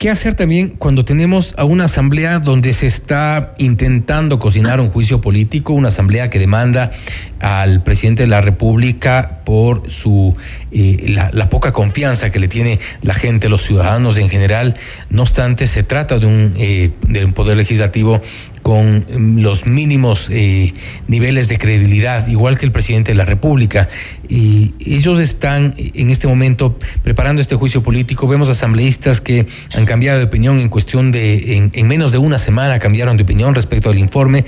¿Qué hacer también cuando tenemos a una asamblea donde se está intentando cocinar un juicio político, una asamblea que demanda al presidente de la República por su eh, la, la, poca confianza que le tiene la gente, los ciudadanos en general? No obstante, se trata de un, eh, de un poder legislativo con los mínimos eh, niveles de credibilidad, igual que el presidente de la República. Y ellos están en este momento preparando este juicio político. Vemos asambleístas que han cambiado de opinión en cuestión de, en, en menos de una semana cambiaron de opinión respecto al informe,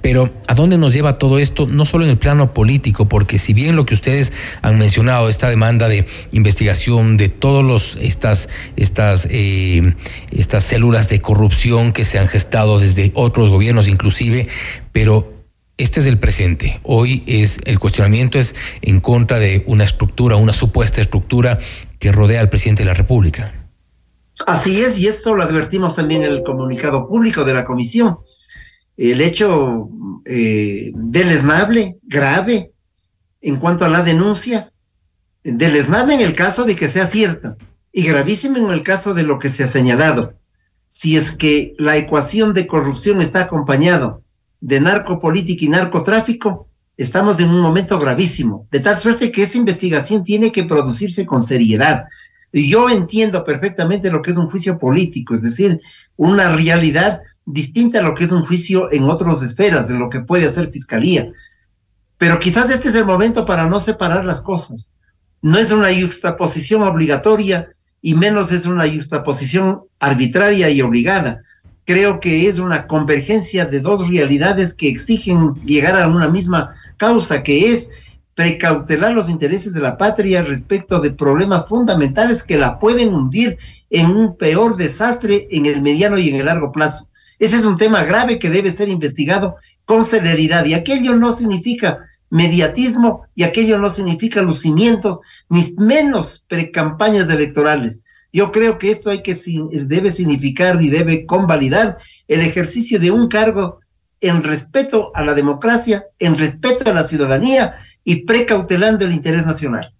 pero ¿a dónde nos lleva todo esto? No solo en el plano político, porque si bien lo que ustedes han mencionado, esta demanda de investigación de todas estas, estas, eh, estas células de corrupción que se han gestado desde otros gobiernos inclusive, pero este es el presente. Hoy es el cuestionamiento es en contra de una estructura, una supuesta estructura que rodea al presidente de la República.
Así es, y esto lo advertimos también en el comunicado público de la comisión el hecho eh, deleznable, grave, en cuanto a la denuncia, deleznable en el caso de que sea cierta y gravísimo en el caso de lo que se ha señalado. Si es que la ecuación de corrupción está acompañado de narcopolítica y narcotráfico, estamos en un momento gravísimo, de tal suerte que esa investigación tiene que producirse con seriedad. Yo entiendo perfectamente lo que es un juicio político, es decir, una realidad distinta a lo que es un juicio en otras esferas, de lo que puede hacer fiscalía. Pero quizás este es el momento para no separar las cosas. No es una juxtaposición obligatoria y menos es una juxtaposición arbitraria y obligada. Creo que es una convergencia de dos realidades que exigen llegar a una misma causa, que es precautelar los intereses de la patria respecto de problemas fundamentales que la pueden hundir en un peor desastre en el mediano y en el largo plazo. Ese es un tema grave que debe ser investigado con celeridad y aquello no significa mediatismo y aquello no significa lucimientos, ni menos precampañas electorales. Yo creo que esto hay que debe significar y debe convalidar el ejercicio de un cargo en respeto a la democracia, en respeto a la ciudadanía y precautelando el interés nacional.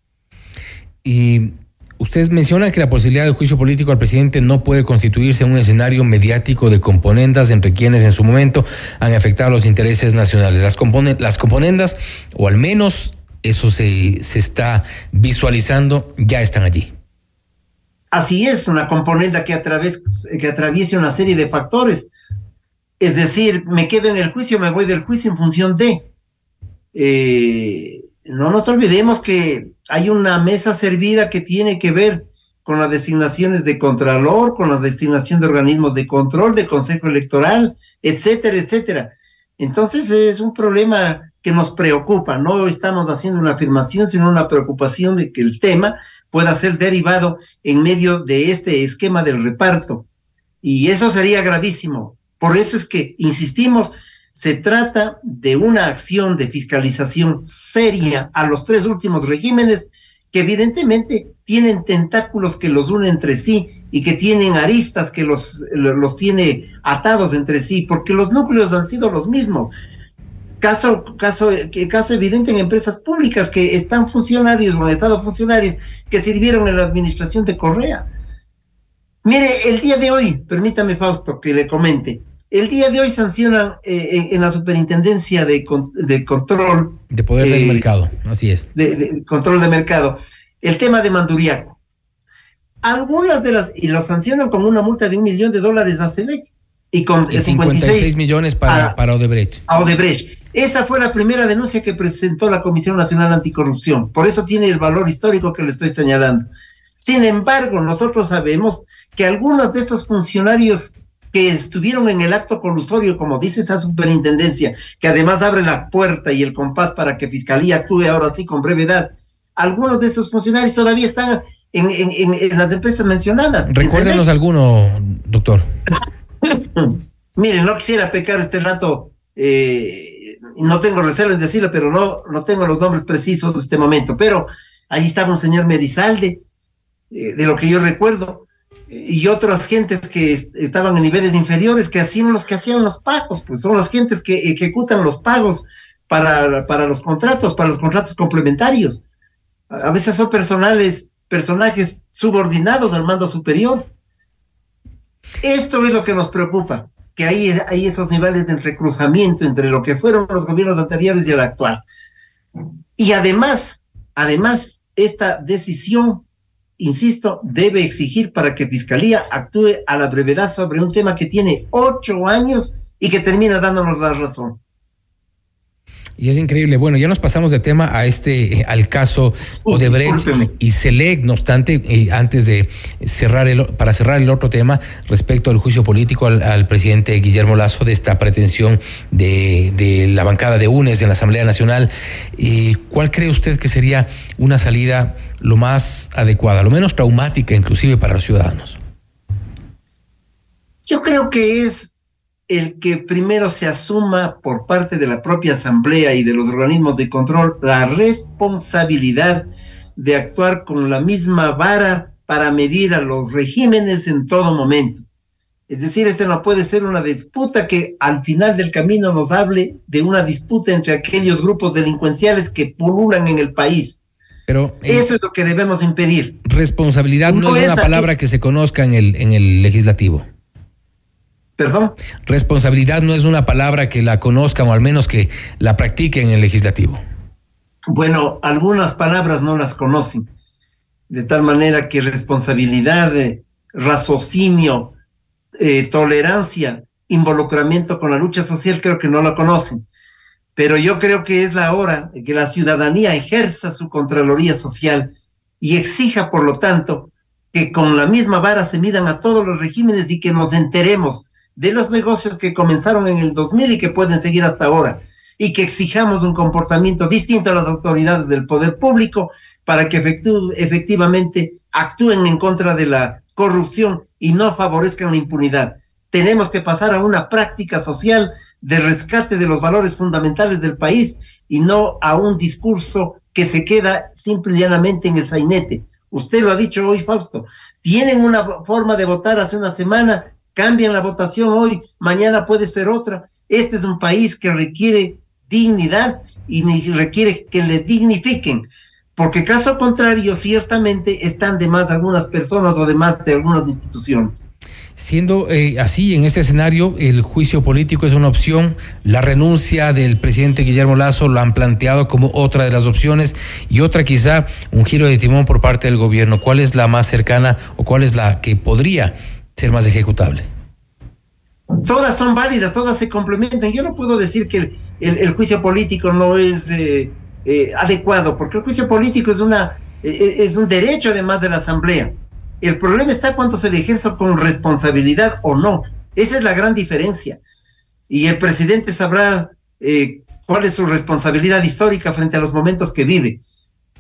Y Ustedes mencionan que la posibilidad de juicio político al presidente no puede constituirse en un escenario mediático de componendas entre quienes en su momento han afectado los intereses nacionales. Las, las componendas, o al menos eso se, se está visualizando, ya están allí.
Así es, una componenda que, que atraviesa una serie de factores. Es decir, me quedo en el juicio, me voy del juicio en función de... Eh, no nos olvidemos que hay una mesa servida que tiene que ver con las designaciones de Contralor, con la designación de organismos de control, de Consejo Electoral, etcétera, etcétera. Entonces es un problema que nos preocupa. No estamos haciendo una afirmación, sino una preocupación de que el tema pueda ser derivado en medio de este esquema del reparto. Y eso sería gravísimo. Por eso es que insistimos se trata de una acción de fiscalización seria a los tres últimos regímenes que evidentemente tienen tentáculos que los unen entre sí y que tienen aristas que los, los tiene atados entre sí, porque los núcleos han sido los mismos. Caso, caso, caso evidente en empresas públicas que están funcionarios o han estado funcionarios que sirvieron en la administración de Correa. Mire, el día de hoy, permítame Fausto que le comente, el día de hoy sancionan eh, en, la superintendencia de, de, control.
De poder del eh, mercado, así es.
De, control de mercado. El tema de Manduriaco. Algunas de las. Y lo sancionan con una multa de un millón de dólares a Selec. Y con
y 56, millones para, para Odebrecht.
A Odebrecht. Esa fue la primera denuncia que presentó la Comisión Nacional Anticorrupción. Por eso tiene el valor histórico que le estoy señalando. Sin embargo, nosotros sabemos que algunos de esos funcionarios que estuvieron en el acto colusorio, como dice esa superintendencia, que además abre la puerta y el compás para que Fiscalía actúe ahora sí con brevedad. Algunos de esos funcionarios todavía están en, en, las empresas mencionadas.
Recuérdenos alguno, doctor.
Miren, no quisiera pecar este rato, eh, no tengo reserva en decirlo, pero no, no tengo los nombres precisos de este momento, pero ahí estaba un señor Medizalde, eh, de lo que yo recuerdo, y otras gentes que estaban en niveles inferiores, que hacían los que hacían los pagos, pues son las gentes que ejecutan los pagos para, para los contratos, para los contratos complementarios. A veces son personales, personajes subordinados al mando superior. Esto es lo que nos preocupa, que hay, hay esos niveles de recruzamiento entre lo que fueron los gobiernos anteriores y el actual. Y además, además, esta decisión, insisto, debe exigir para que Fiscalía actúe a la brevedad sobre un tema que tiene ocho años y que termina dándonos la razón.
Y es increíble. Bueno, ya nos pasamos de tema a este, eh, al caso Odebrecht y Selec. No obstante, eh, antes de cerrar el, para cerrar el otro tema respecto al juicio político al, presidente Guillermo Lazo de esta pretensión de, de, la bancada de UNES en la Asamblea Nacional, eh, ¿cuál cree usted que sería una salida lo más adecuada, lo menos traumática inclusive para los ciudadanos?
Yo creo que es el que primero se asuma por parte de la propia Asamblea y de los organismos de control la responsabilidad de actuar con la misma vara para medir a los regímenes en todo momento. Es decir, este no puede ser una disputa que al final del camino nos hable de una disputa entre aquellos grupos delincuenciales que pululan en el país. Pero eh, eso es lo que debemos impedir.
Responsabilidad no, es una palabra que se conozca en el en el legislativo.
¿Perdón?
Responsabilidad no es una palabra que la conozcan o al menos que la practiquen en el legislativo.
Bueno, algunas palabras no las conocen. De tal manera que responsabilidad, eh, raciocinio, eh, tolerancia, involucramiento con la lucha social, creo que no la conocen. Pero yo creo que es la hora de que la ciudadanía ejerza su Contraloría Social y exija, por lo tanto, que con la misma vara se midan a todos los regímenes y que nos enteremos de los negocios que comenzaron en el 2000 y que pueden seguir hasta ahora, y que exijamos un comportamiento distinto a las autoridades del poder público para que efectivamente actúen en contra de la corrupción y no favorezcan la impunidad. Tenemos que pasar a una práctica social de rescate de los valores fundamentales del país y no a un discurso que se queda simple y llanamente en el sainete. Usted lo ha dicho hoy, Fausto. Tienen una forma de votar hace una semana cambian la votación hoy, mañana puede ser otra. Este es un país que requiere dignidad y requiere que le dignifiquen, porque caso contrario, ciertamente están de más algunas personas o de más de algunas instituciones.
Siendo eh, así, en este escenario, el juicio político es una opción, la renuncia del presidente Guillermo Lazo lo han planteado como otra de las opciones y otra quizá un giro de timón por parte del gobierno. ¿Cuál es la más cercana o cuál es la que podría ser más ejecutable?
Todas son válidas, todas se complementan. Yo no puedo decir que el, juicio político no es eh, eh, adecuado, porque el juicio político es, una, eh, es un derecho además de la Asamblea. El problema está cuando se le ejerce con responsabilidad o no. Esa es la gran diferencia. Y el presidente sabrá cuál es su responsabilidad histórica frente a los momentos que vive.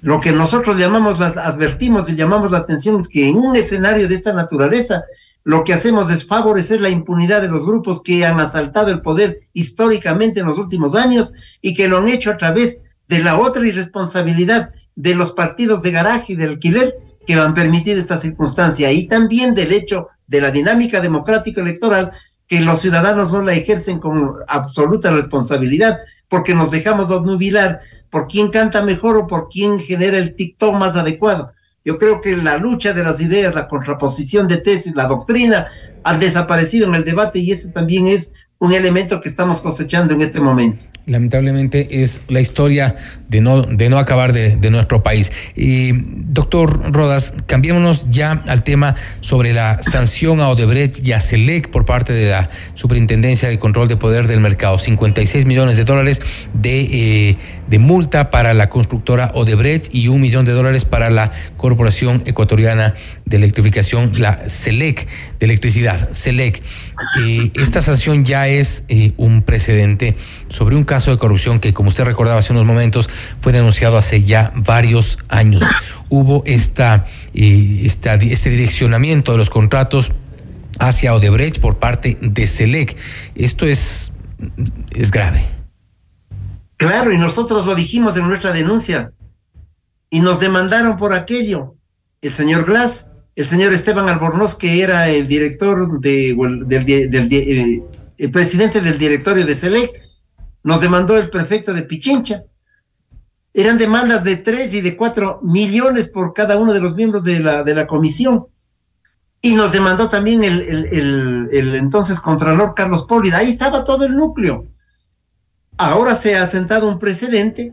Lo que nosotros llamamos, advertimos y llamamos la atención es que en un escenario de esta naturaleza, lo que hacemos es favorecer la impunidad de los grupos que han asaltado el poder históricamente en los últimos años y que lo han hecho a través de la otra irresponsabilidad de los partidos de garaje y de alquiler que han permitido esta circunstancia y también del hecho de la dinámica democrática electoral que los ciudadanos no la ejercen con absoluta responsabilidad porque nos dejamos obnubilar por quién canta mejor o por quién genera el TikTok más adecuado. Yo creo que la lucha de las ideas, la contraposición de tesis, la doctrina, han desaparecido en el debate y ese también es un elemento que estamos cosechando en este momento.
Lamentablemente es la historia de no, de no acabar de, nuestro país. Y, doctor Rodas, cambiémonos ya al tema sobre la sanción a Odebrecht y a Selec por parte de la Superintendencia de Control de Poder del Mercado. 56 millones de dólares de, eh, de multa para la constructora Odebrecht y un millón de dólares para la Corporación Ecuatoriana de Electrificación, la Selec, de Electricidad, Selec. Eh, esta sanción ya es eh, un precedente sobre un caso de corrupción que, como usted recordaba hace unos momentos, fue denunciado hace ya varios años. Hubo esta, eh, este direccionamiento de los contratos hacia Odebrecht por parte de Selec. Esto es, es grave.
Claro, y nosotros lo dijimos en nuestra denuncia. Y nos demandaron por aquello. El señor Glass el señor Esteban Albornoz, que era el director de, del, eh, el presidente del directorio de SELEC, nos demandó el prefecto de Pichincha. Eran demandas de tres y de cuatro millones por cada uno de los miembros de la, de la comisión. y nos demandó también el, el, el, el entonces Contralor Carlos Pólida. Ahí estaba todo el núcleo. Ahora se ha sentado un precedente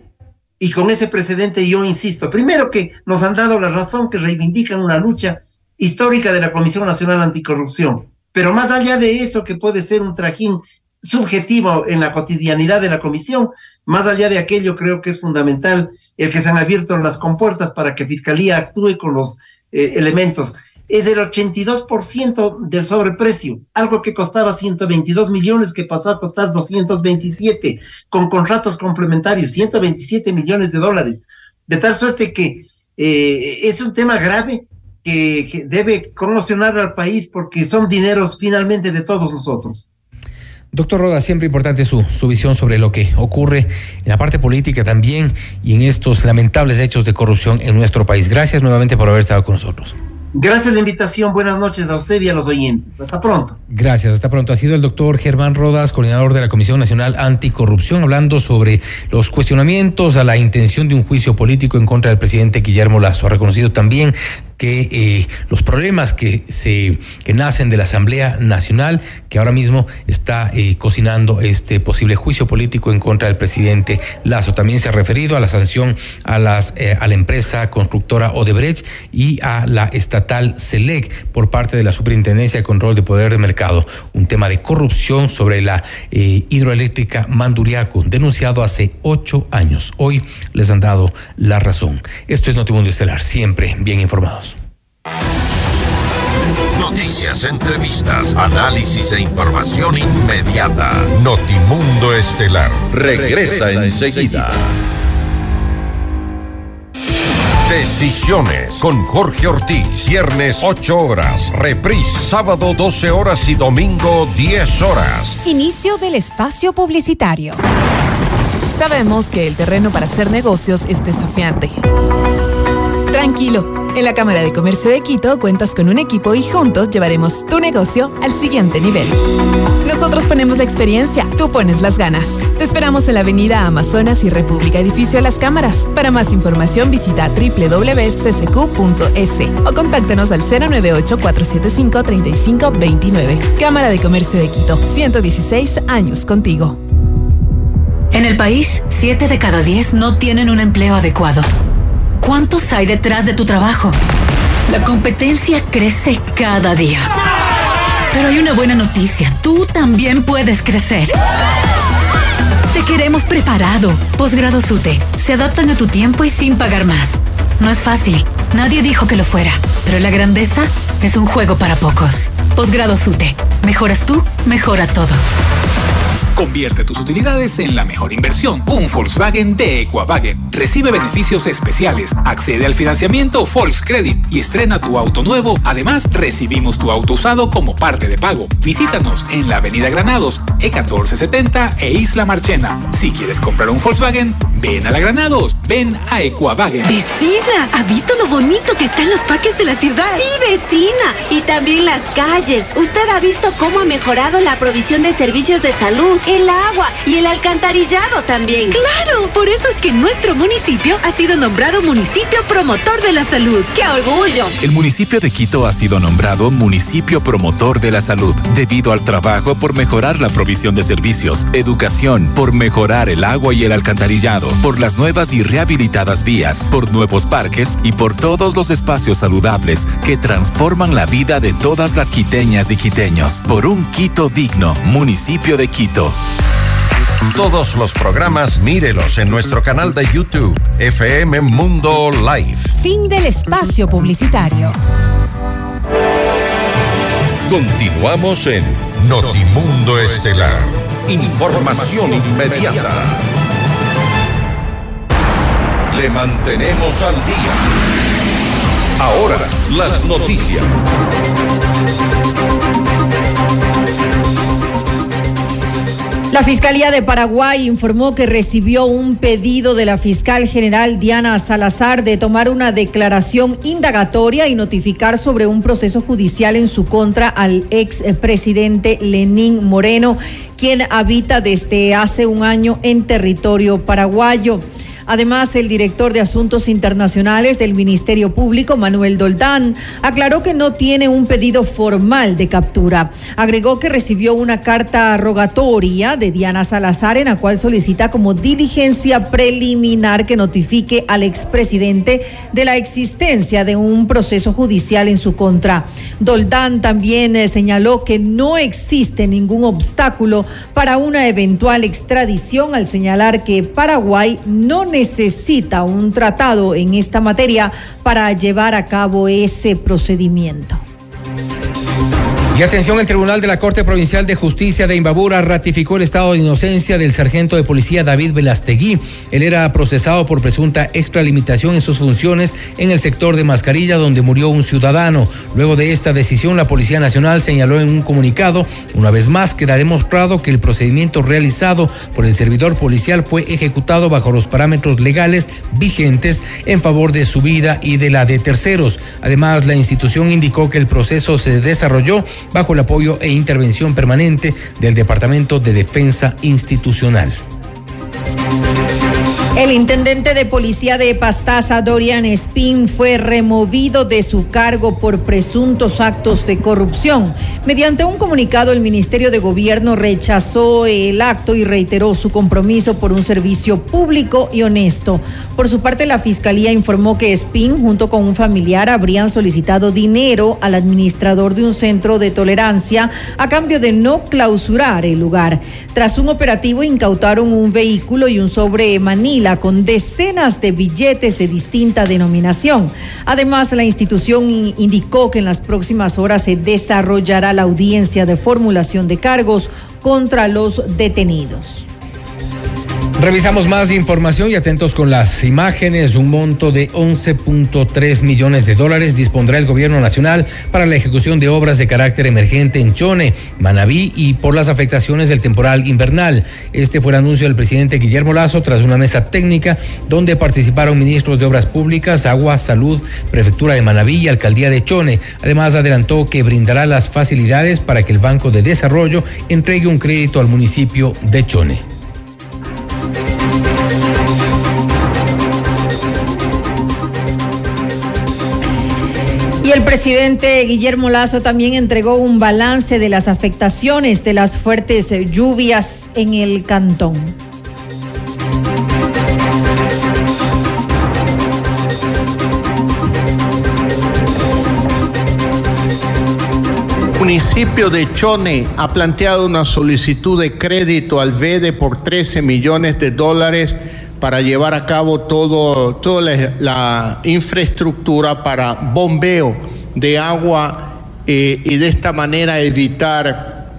y con ese precedente yo insisto, primero que nos han dado la razón que reivindican una lucha histórica de la Comisión Nacional Anticorrupción, pero más allá de eso que puede ser un trajín subjetivo en la cotidianidad de la comisión, más allá de aquello creo que es fundamental el que se han abierto las compuertas para que Fiscalía actúe con los eh, elementos es el 82% del sobreprecio, algo que costaba 122 millones que pasó a costar 227 con contratos complementarios, 127 millones de dólares. De tal suerte que eh, es un tema grave que, que debe conmocionar al país porque son dineros finalmente de todos nosotros.
Doctor Roda, siempre importante su, su visión sobre lo que ocurre en la parte política también y en estos lamentables hechos de corrupción en nuestro país. Gracias nuevamente por haber estado con nosotros.
Gracias la invitación. Buenas noches a usted y a los oyentes. Hasta pronto.
Gracias, hasta pronto. Ha sido el doctor Germán Rodas, coordinador de la Comisión Nacional Anticorrupción, hablando sobre los cuestionamientos a la intención de un juicio político en contra del presidente Guillermo Lazo. Ha reconocido también que eh, los problemas que se que nacen de la Asamblea Nacional, que ahora mismo está eh, cocinando este posible juicio político en contra del presidente Lazo. También se ha referido a la sanción a las eh, a la empresa constructora Odebrecht y a la estatal Selec por parte de la Superintendencia de Control de Poder de Mercado. Un tema de corrupción sobre la hidroeléctrica Manduriaco, denunciado hace ocho años. Hoy les han dado la razón. Esto es Notimundo Estelar, siempre bien informados.
Noticias, entrevistas, análisis e información inmediata. Notimundo Estelar regresa, enseguida. Decisiones con Jorge Ortiz. Viernes 8 horas. Reprise sábado 12 horas y domingo 10 horas.
Inicio del espacio publicitario. Sabemos que el terreno para hacer negocios es desafiante. Tranquilo. En la Cámara de Comercio de Quito cuentas con un equipo y juntos llevaremos tu negocio al siguiente nivel. Nosotros ponemos la experiencia, tú pones las ganas. Te esperamos en la Avenida Amazonas y República Edificio Las Cámaras. Para más información visita www.ccq.es o contáctanos al 098-475-3529. Cámara de Comercio de Quito, 116 años contigo.
En el país, 7 de cada 10 no tienen un empleo adecuado. ¿Cuántos hay detrás de tu trabajo? La competencia crece cada día. Pero hay una buena noticia. Tú también puedes crecer. Te queremos preparado. Posgrado SUTE. Se adaptan a tu tiempo y sin pagar más. No es fácil. Nadie dijo que lo fuera. Pero la grandeza es un juego para pocos. Posgrado SUTE. Mejoras tú, mejora todo.
Convierte tus utilidades en la mejor inversión. Un Volkswagen de Equavagen. Recibe beneficios especiales. Accede al financiamiento Volkscredit y estrena tu auto nuevo. Además, recibimos tu auto usado como parte de pago. Visítanos en la Avenida Granados, E1470 e Isla Marchena. Si quieres comprar un Volkswagen, ven a la Granados. Ven a Equavagen.
Vecina, ¿ha visto lo bonito que están los parques de la ciudad?
Sí, vecina. Y también las calles. Usted ha visto cómo ha mejorado la provisión de servicios de salud el agua y el alcantarillado también.
Claro, por eso es que nuestro municipio ha sido nombrado municipio promotor de la salud. ¡Qué orgullo!
El municipio de Quito ha sido nombrado municipio promotor de la salud debido al trabajo por mejorar la provisión de servicios, educación, por mejorar el agua y el alcantarillado, por las nuevas y rehabilitadas vías, por nuevos parques y por todos los espacios saludables que transforman la vida de todas las quiteñas y quiteños. Por un Quito digno, municipio de Quito.
Todos los programas mírelos en nuestro canal de YouTube, FM Mundo Live.
Fin del espacio publicitario.
Continuamos en Notimundo Estelar. Información inmediata. Le mantenemos al día. Ahora, las noticias.
La Fiscalía de Paraguay informó que recibió un pedido de la fiscal general Diana Salazar de tomar una declaración indagatoria y notificar sobre un proceso judicial en su contra al ex presidente Lenín Moreno, quien habita desde hace un año en territorio paraguayo. Además, el director de Asuntos Internacionales del Ministerio Público, Manuel Doldán, aclaró que no tiene un pedido formal de captura. Agregó que recibió una carta rogatoria de Diana Salazar en la cual solicita como diligencia preliminar que notifique al expresidente de la existencia de un proceso judicial en su contra. Doldán también eh, señaló que no existe ningún obstáculo para una eventual extradición al señalar que Paraguay no un tratado en esta materia para llevar a cabo ese procedimiento.
Y atención, el Tribunal de la Corte Provincial de Justicia de Imbabura ratificó el estado de inocencia del sargento de policía David Velastegui. Él era procesado por presunta extralimitación en sus funciones en el sector de Mascarilla, donde murió un ciudadano. Luego de esta decisión, la Policía Nacional señaló en un comunicado, una vez más, queda demostrado que el procedimiento realizado por el servidor policial fue ejecutado bajo los parámetros legales vigentes en favor de su vida y de la de terceros. Además, la institución indicó que el proceso se desarrolló bajo el apoyo e intervención permanente del Departamento de Defensa Institucional.
El intendente de policía de Pastaza, Dorian Spin, fue removido de su cargo por presuntos actos de corrupción. Mediante un comunicado, el Ministerio de Gobierno rechazó el acto y reiteró su compromiso por un servicio público y honesto. Por su parte, la Fiscalía informó que Spin, junto con un familiar, habrían solicitado dinero al administrador de un centro de tolerancia a cambio de no clausurar el lugar. Tras un operativo, incautaron un vehículo y un sobre Manila con decenas de billetes de distinta denominación. Además, la institución indicó que en las próximas horas se desarrollará la audiencia de formulación de cargos contra los detenidos.
Revisamos más información y atentos con las imágenes. Un monto de 11.3 millones de dólares dispondrá el gobierno nacional para la ejecución de obras de carácter emergente en Chone, Manabí y por las afectaciones del temporal invernal. Este fue el anuncio del presidente Guillermo Lazo tras una mesa técnica donde participaron ministros de Obras Públicas, Agua, Salud, Prefectura de Manabí y Alcaldía de Chone. Además, adelantó que brindará las facilidades para que el Banco de Desarrollo entregue un crédito al municipio de Chone.
El presidente Guillermo Lazo también entregó un balance de las afectaciones de las fuertes lluvias en el cantón.
El municipio de Chone ha planteado una solicitud de crédito al VEDE por 13 millones de dólares para llevar a cabo todo, toda la, infraestructura para bombeo de agua eh, y de esta manera evitar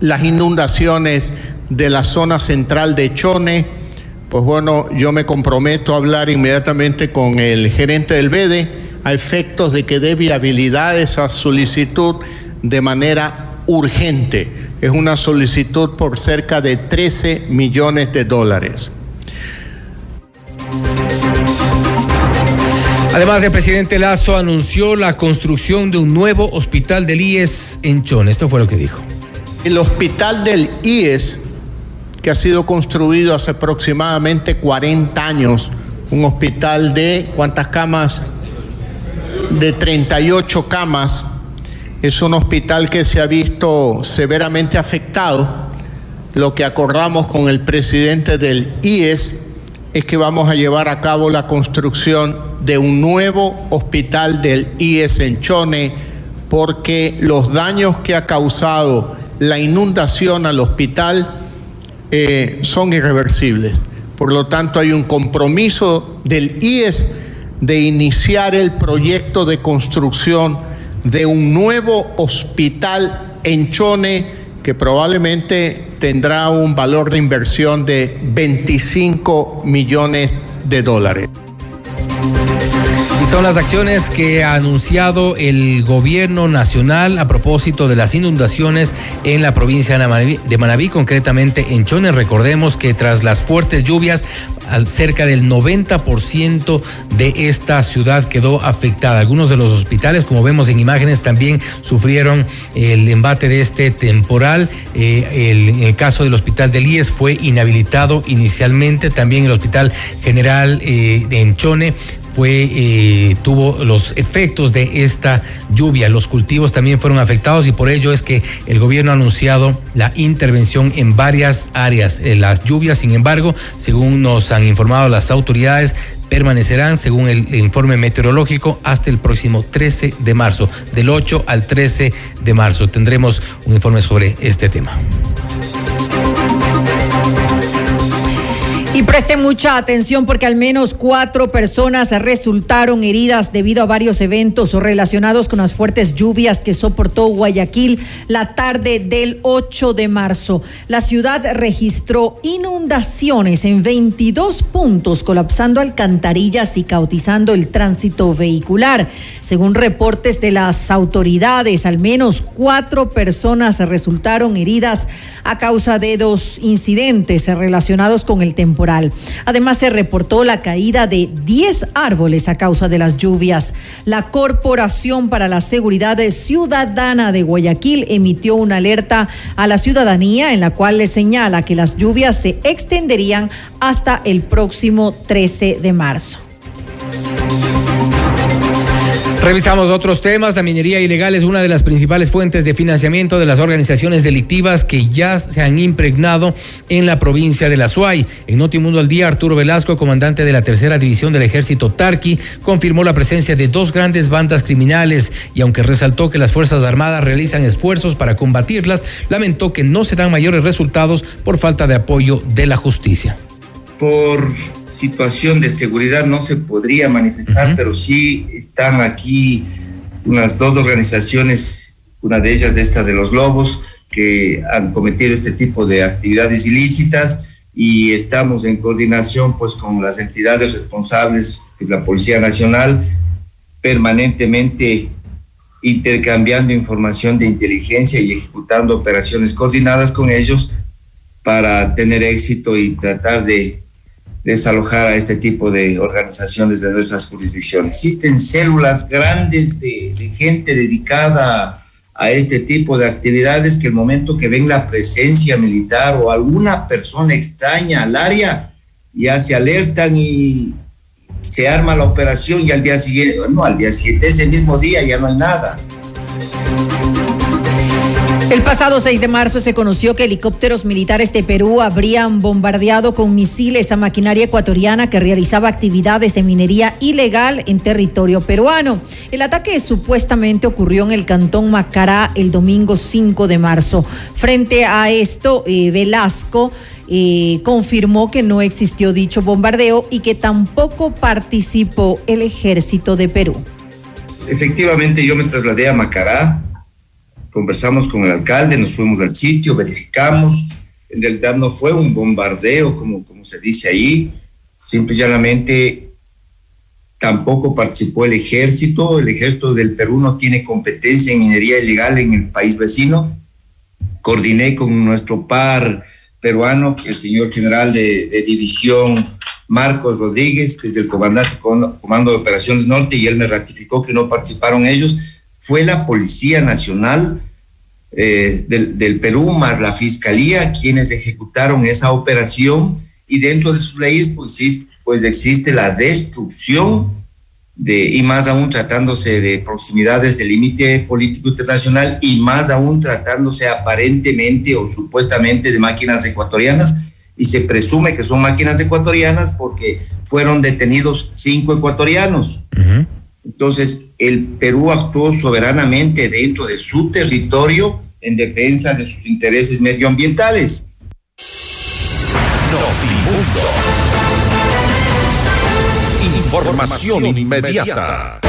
las inundaciones de la zona central de Chone. Pues bueno, yo me comprometo a hablar inmediatamente con el gerente del BEDE a efectos de que dé viabilidad esa solicitud de manera urgente. Es una solicitud por cerca de 13 millones de dólares.
Además, el presidente Lazo anunció la construcción de un nuevo hospital del IES en Chon. Esto fue lo que dijo.
El hospital del IES, que ha sido construido hace aproximadamente 40 años, un hospital de cuántas camas? De 38 camas. Es un hospital que se ha visto severamente afectado. Lo que acordamos con el presidente del IES es que vamos a llevar a cabo la construcción de un nuevo hospital del IES en Chone porque los daños que ha causado la inundación al hospital eh, son irreversibles. Por lo tanto, hay un compromiso del IES de iniciar el proyecto de construcción de un nuevo hospital en Chone que probablemente tendrá un valor de inversión de 25 millones de dólares.
Son las acciones que ha anunciado el gobierno nacional a propósito de las inundaciones en la provincia de Manabí, concretamente en Chones. Recordemos que tras las fuertes lluvias cerca del 90% de esta ciudad quedó afectada. Algunos de los hospitales, como vemos en imágenes, también sufrieron el embate de este temporal. Eh, el, en el caso del hospital del IES fue inhabilitado inicialmente, también el hospital general eh, de Enchone fue eh, tuvo los efectos de esta lluvia. Los cultivos también fueron afectados y por ello es que el gobierno ha anunciado la intervención en varias áreas. Las lluvias, sin embargo, según nos han informado las autoridades, permanecerán, según el informe meteorológico, hasta el próximo 13 de marzo, del 8 al 13 de marzo. Tendremos un informe sobre este tema.
Presten mucha atención porque al menos cuatro personas resultaron heridas debido a varios eventos relacionados con las fuertes lluvias que soportó Guayaquil la tarde del 8 de marzo. La ciudad registró inundaciones en 22 puntos, colapsando alcantarillas y cautizando el tránsito vehicular. Según reportes de las autoridades, al menos cuatro personas resultaron heridas a causa de dos incidentes relacionados con el temporal Además, se reportó la caída de 10 árboles a causa de las lluvias. La Corporación para la Seguridad Ciudadana de Guayaquil emitió una alerta a la ciudadanía en la cual le señala que las lluvias se extenderían hasta el próximo 13 de marzo.
Revisamos otros temas. La minería ilegal es una de las principales fuentes de financiamiento de las organizaciones delictivas que ya se han impregnado en la provincia de La Suay. En Notimundo al Día, Arturo Velasco, comandante de la tercera división del ejército Tarqui, confirmó la presencia de dos grandes bandas criminales y aunque resaltó que las Fuerzas Armadas realizan esfuerzos para combatirlas, lamentó que no se dan mayores resultados por falta de apoyo de la justicia.
Por situación de seguridad no se podría manifestar, pero sí están aquí unas dos organizaciones, una de ellas esta de los Lobos, que han cometido este tipo de actividades ilícitas y estamos en coordinación pues con las entidades responsables, que es la Policía Nacional, permanentemente intercambiando información de inteligencia y ejecutando operaciones coordinadas con ellos para tener éxito y tratar de desalojar a este tipo de organizaciones de nuestras jurisdicciones. Existen células grandes de, de, gente dedicada a este tipo de actividades que el momento que ven la presencia militar o alguna persona extraña al área, ya se alertan y se arma la operación y al día siguiente, no, al día siguiente, ese mismo día ya no hay nada.
El pasado 6 de marzo se conoció que helicópteros militares de Perú habrían bombardeado con misiles a maquinaria ecuatoriana que realizaba actividades de minería ilegal en territorio peruano. El ataque supuestamente ocurrió en el cantón Macará el domingo 5 de marzo. Frente a esto, eh, Velasco eh, confirmó que no existió dicho bombardeo y que tampoco participó el ejército de Perú.
Efectivamente, yo me trasladé a Macará conversamos con el alcalde, nos fuimos al sitio, verificamos, en realidad no fue un bombardeo como, como se dice ahí, simple y llanamente tampoco participó el ejército, el ejército del Perú no tiene competencia en minería ilegal en el país vecino, coordiné con nuestro par peruano, el señor general de, de división Marcos Rodríguez, que es del comandante, Comando de Operaciones Norte, y él me ratificó que no participaron ellos, fue la Policía Nacional eh, del, del, Perú más la Fiscalía quienes ejecutaron esa operación. Y dentro de sus leyes pues, pues existe la destrucción de, y más aún tratándose de proximidades del límite político internacional y más aún tratándose aparentemente o supuestamente de máquinas ecuatorianas. Y se presume que son máquinas ecuatorianas porque fueron detenidos cinco ecuatorianos. Entonces, el Perú actuó soberanamente dentro de su territorio en defensa de sus intereses medioambientales.
Notimundo. Información inmediata.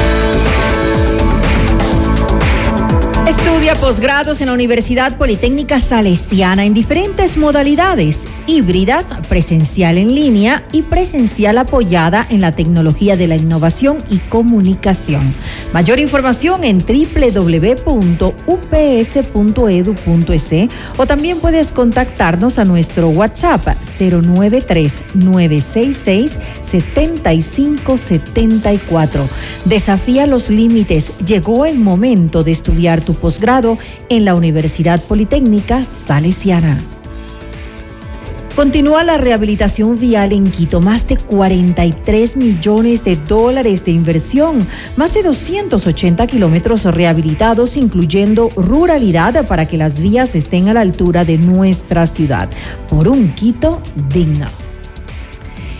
Estudia posgrados en la Universidad Politécnica Salesiana en diferentes modalidades, híbridas, presencial en línea y presencial apoyada en la tecnología de la innovación y comunicación. Mayor información en www.ups.edu.es o también puedes contactarnos a nuestro WhatsApp 093 966 7574. Desafía los límites. Llegó el momento de estudiar tu posgrado en la Universidad Politécnica Salesiana. Continúa la rehabilitación vial en Quito, más de 43 millones de dólares de inversión, más de 280 kilómetros rehabilitados, incluyendo ruralidad para que las vías estén a la altura de nuestra ciudad, por un Quito digno.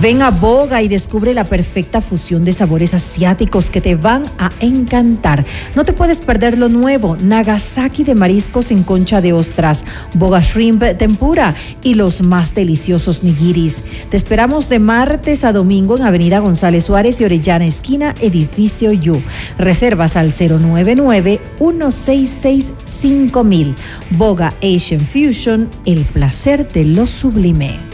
Ven a Boga y descubre la perfecta fusión de sabores asiáticos que te van a encantar. No te puedes perder lo nuevo, Nagasaki de mariscos en concha de ostras, Boga Shrimp Tempura y los más deliciosos nigiris. Te esperamos de martes a domingo en Avenida González Suárez y Orellana Esquina, Edificio Yu. Reservas al 099 166 5000. Boga Asian Fusion, el placer de lo sublime.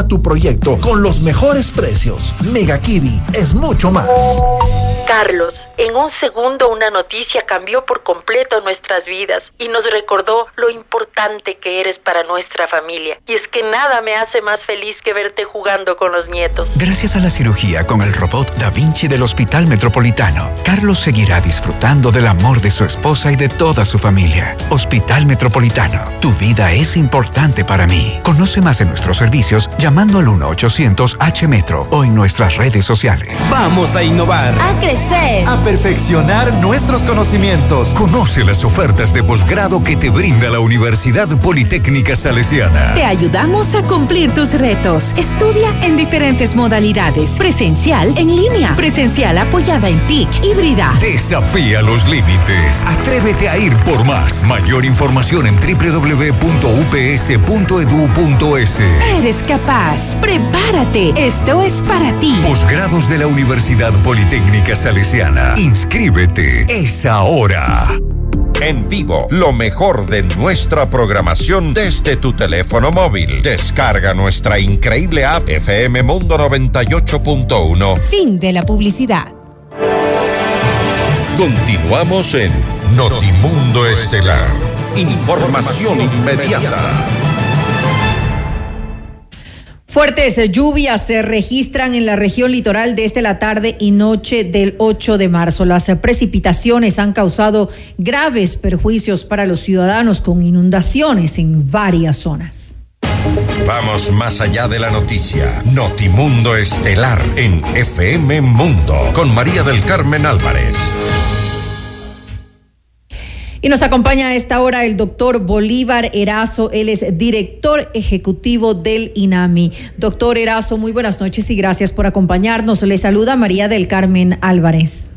tu proyecto con los mejores precios. Mega Kiwi es mucho más.
Carlos, en un segundo una noticia cambió por completo nuestras vidas y nos recordó lo importante que eres para nuestra familia. Y es que nada me hace más feliz que verte jugando con los nietos.
Gracias a la cirugía con el robot Da Vinci del Hospital Metropolitano, Carlos seguirá disfrutando del amor de su esposa y de toda su familia. Hospital Metropolitano, tu vida es importante para mí. Conoce más de nuestros servicios llamando al 1-800-H-Metro o en nuestras redes sociales.
Vamos a innovar.
A crecer.
A perfeccionar nuestros conocimientos.
Conoce las ofertas de posgrado que te brinda la Universidad Politécnica Salesiana.
Te ayudamos a cumplir tus retos. Estudia en diferentes modalidades. Presencial, en línea. Presencial apoyada en TIC, híbrida.
Desafía los límites. Atrévete a ir por más. Mayor información en www.ups.edu.es.
Eres capaz. Prepárate. Esto es para ti.
Posgrados de la Universidad Politécnica Salesiana. Inscríbete. Es ahora.
En vivo, lo mejor de nuestra programación desde tu teléfono móvil. Descarga nuestra increíble app FM Mundo 98.1.
Fin de la publicidad.
Continuamos en Notimundo Estelar. Información inmediata.
Fuertes lluvias se registran en la región litoral desde la tarde y noche del 8 de marzo. Las precipitaciones han causado graves perjuicios para los ciudadanos con inundaciones en varias zonas.
Vamos más allá de la noticia. Notimundo Estelar en FM Mundo con María del Carmen Álvarez.
Y nos acompaña a esta hora el doctor Bolívar Erazo, él es director ejecutivo del INAMI. Doctor Erazo, muy buenas noches y gracias por acompañarnos. Le saluda María del Carmen Álvarez.